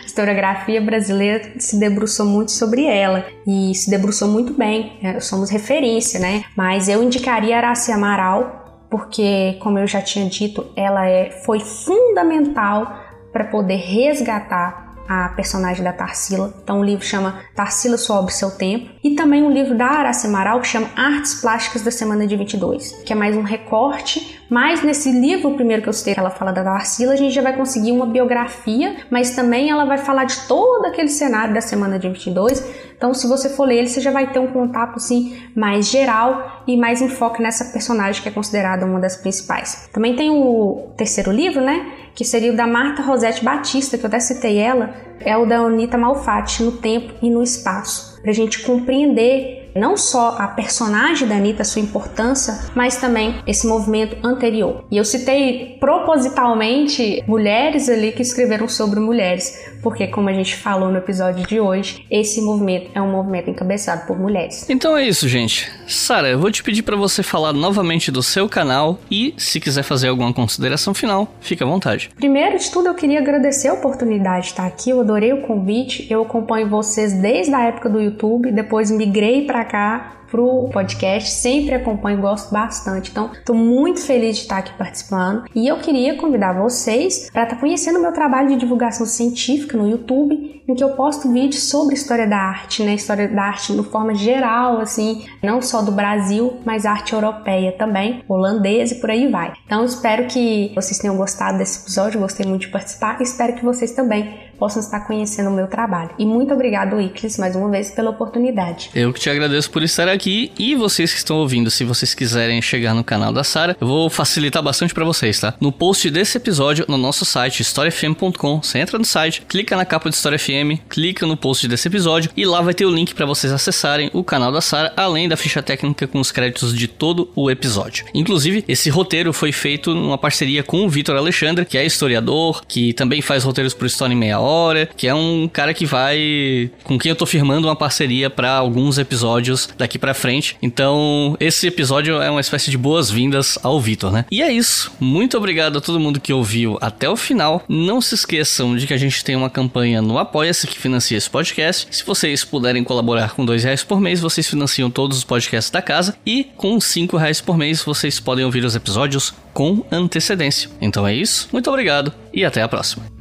A historiografia brasileira se debruçou muito sobre ela e se debruçou muito bem. É, somos referência, né? Mas eu indicaria Araci Amaral porque, como eu já tinha dito, ela é, foi fundamental para poder resgatar a personagem da Tarsila. Então o livro chama Tarsila Sobre Seu Tempo. E também um livro da Araci Amaral que chama Artes Plásticas da Semana de 22, que é mais um recorte. Mas nesse livro, primeiro que eu citei, ela fala da Tarsila, a gente já vai conseguir uma biografia, mas também ela vai falar de todo aquele cenário da Semana de 22. Então, se você for ler ele, você já vai ter um contato assim mais geral e mais enfoque nessa personagem que é considerada uma das principais. Também tem o terceiro livro, né? que seria o da Marta Rosete Batista, que eu até citei ela, é o da Anita Malfatti, No Tempo e no Espaço, para a gente compreender não só a personagem da Anitta, sua importância, mas também esse movimento anterior. E eu citei propositalmente mulheres ali que escreveram sobre mulheres, porque como a gente falou no episódio de hoje, esse movimento é um movimento encabeçado por mulheres. Então é isso, gente. Sara, eu vou te pedir para você falar novamente do seu canal e, se quiser fazer alguma consideração final, fique à vontade. Primeiro de tudo, eu queria agradecer a oportunidade de estar aqui. Eu adorei o convite. Eu acompanho vocês desde a época do YouTube, depois migrei para acá. Pro podcast, sempre acompanho gosto bastante. Então, estou muito feliz de estar aqui participando e eu queria convidar vocês para estar tá conhecendo o meu trabalho de divulgação científica no YouTube, em que eu posto vídeos sobre história da arte, né? História da arte de forma geral, assim, não só do Brasil, mas arte europeia também, holandesa e por aí vai. Então, espero que vocês tenham gostado desse episódio, gostei muito de participar espero que vocês também possam estar conhecendo o meu trabalho. E muito obrigado, Iclis, mais uma vez pela oportunidade. Eu que te agradeço por estar aqui e vocês que estão ouvindo, se vocês quiserem chegar no canal da Sara, eu vou facilitar bastante para vocês, tá? No post desse episódio, no nosso site historiafm.com, você entra no site, clica na capa de História FM, clica no post desse episódio e lá vai ter o link para vocês acessarem o canal da Sara, além da ficha técnica com os créditos de todo o episódio. Inclusive, esse roteiro foi feito numa parceria com o Vitor Alexandre, que é historiador, que também faz roteiros pro História em Meia Hora que é um cara que vai com quem eu tô firmando uma parceria para alguns episódios daqui para frente. Então, esse episódio é uma espécie de boas-vindas ao Vitor, né? E é isso. Muito obrigado a todo mundo que ouviu até o final. Não se esqueçam de que a gente tem uma campanha no Apoia-se que financia esse podcast. Se vocês puderem colaborar com dois reais por mês, vocês financiam todos os podcasts da casa e com cinco reais por mês vocês podem ouvir os episódios com antecedência. Então é isso. Muito obrigado e até a próxima.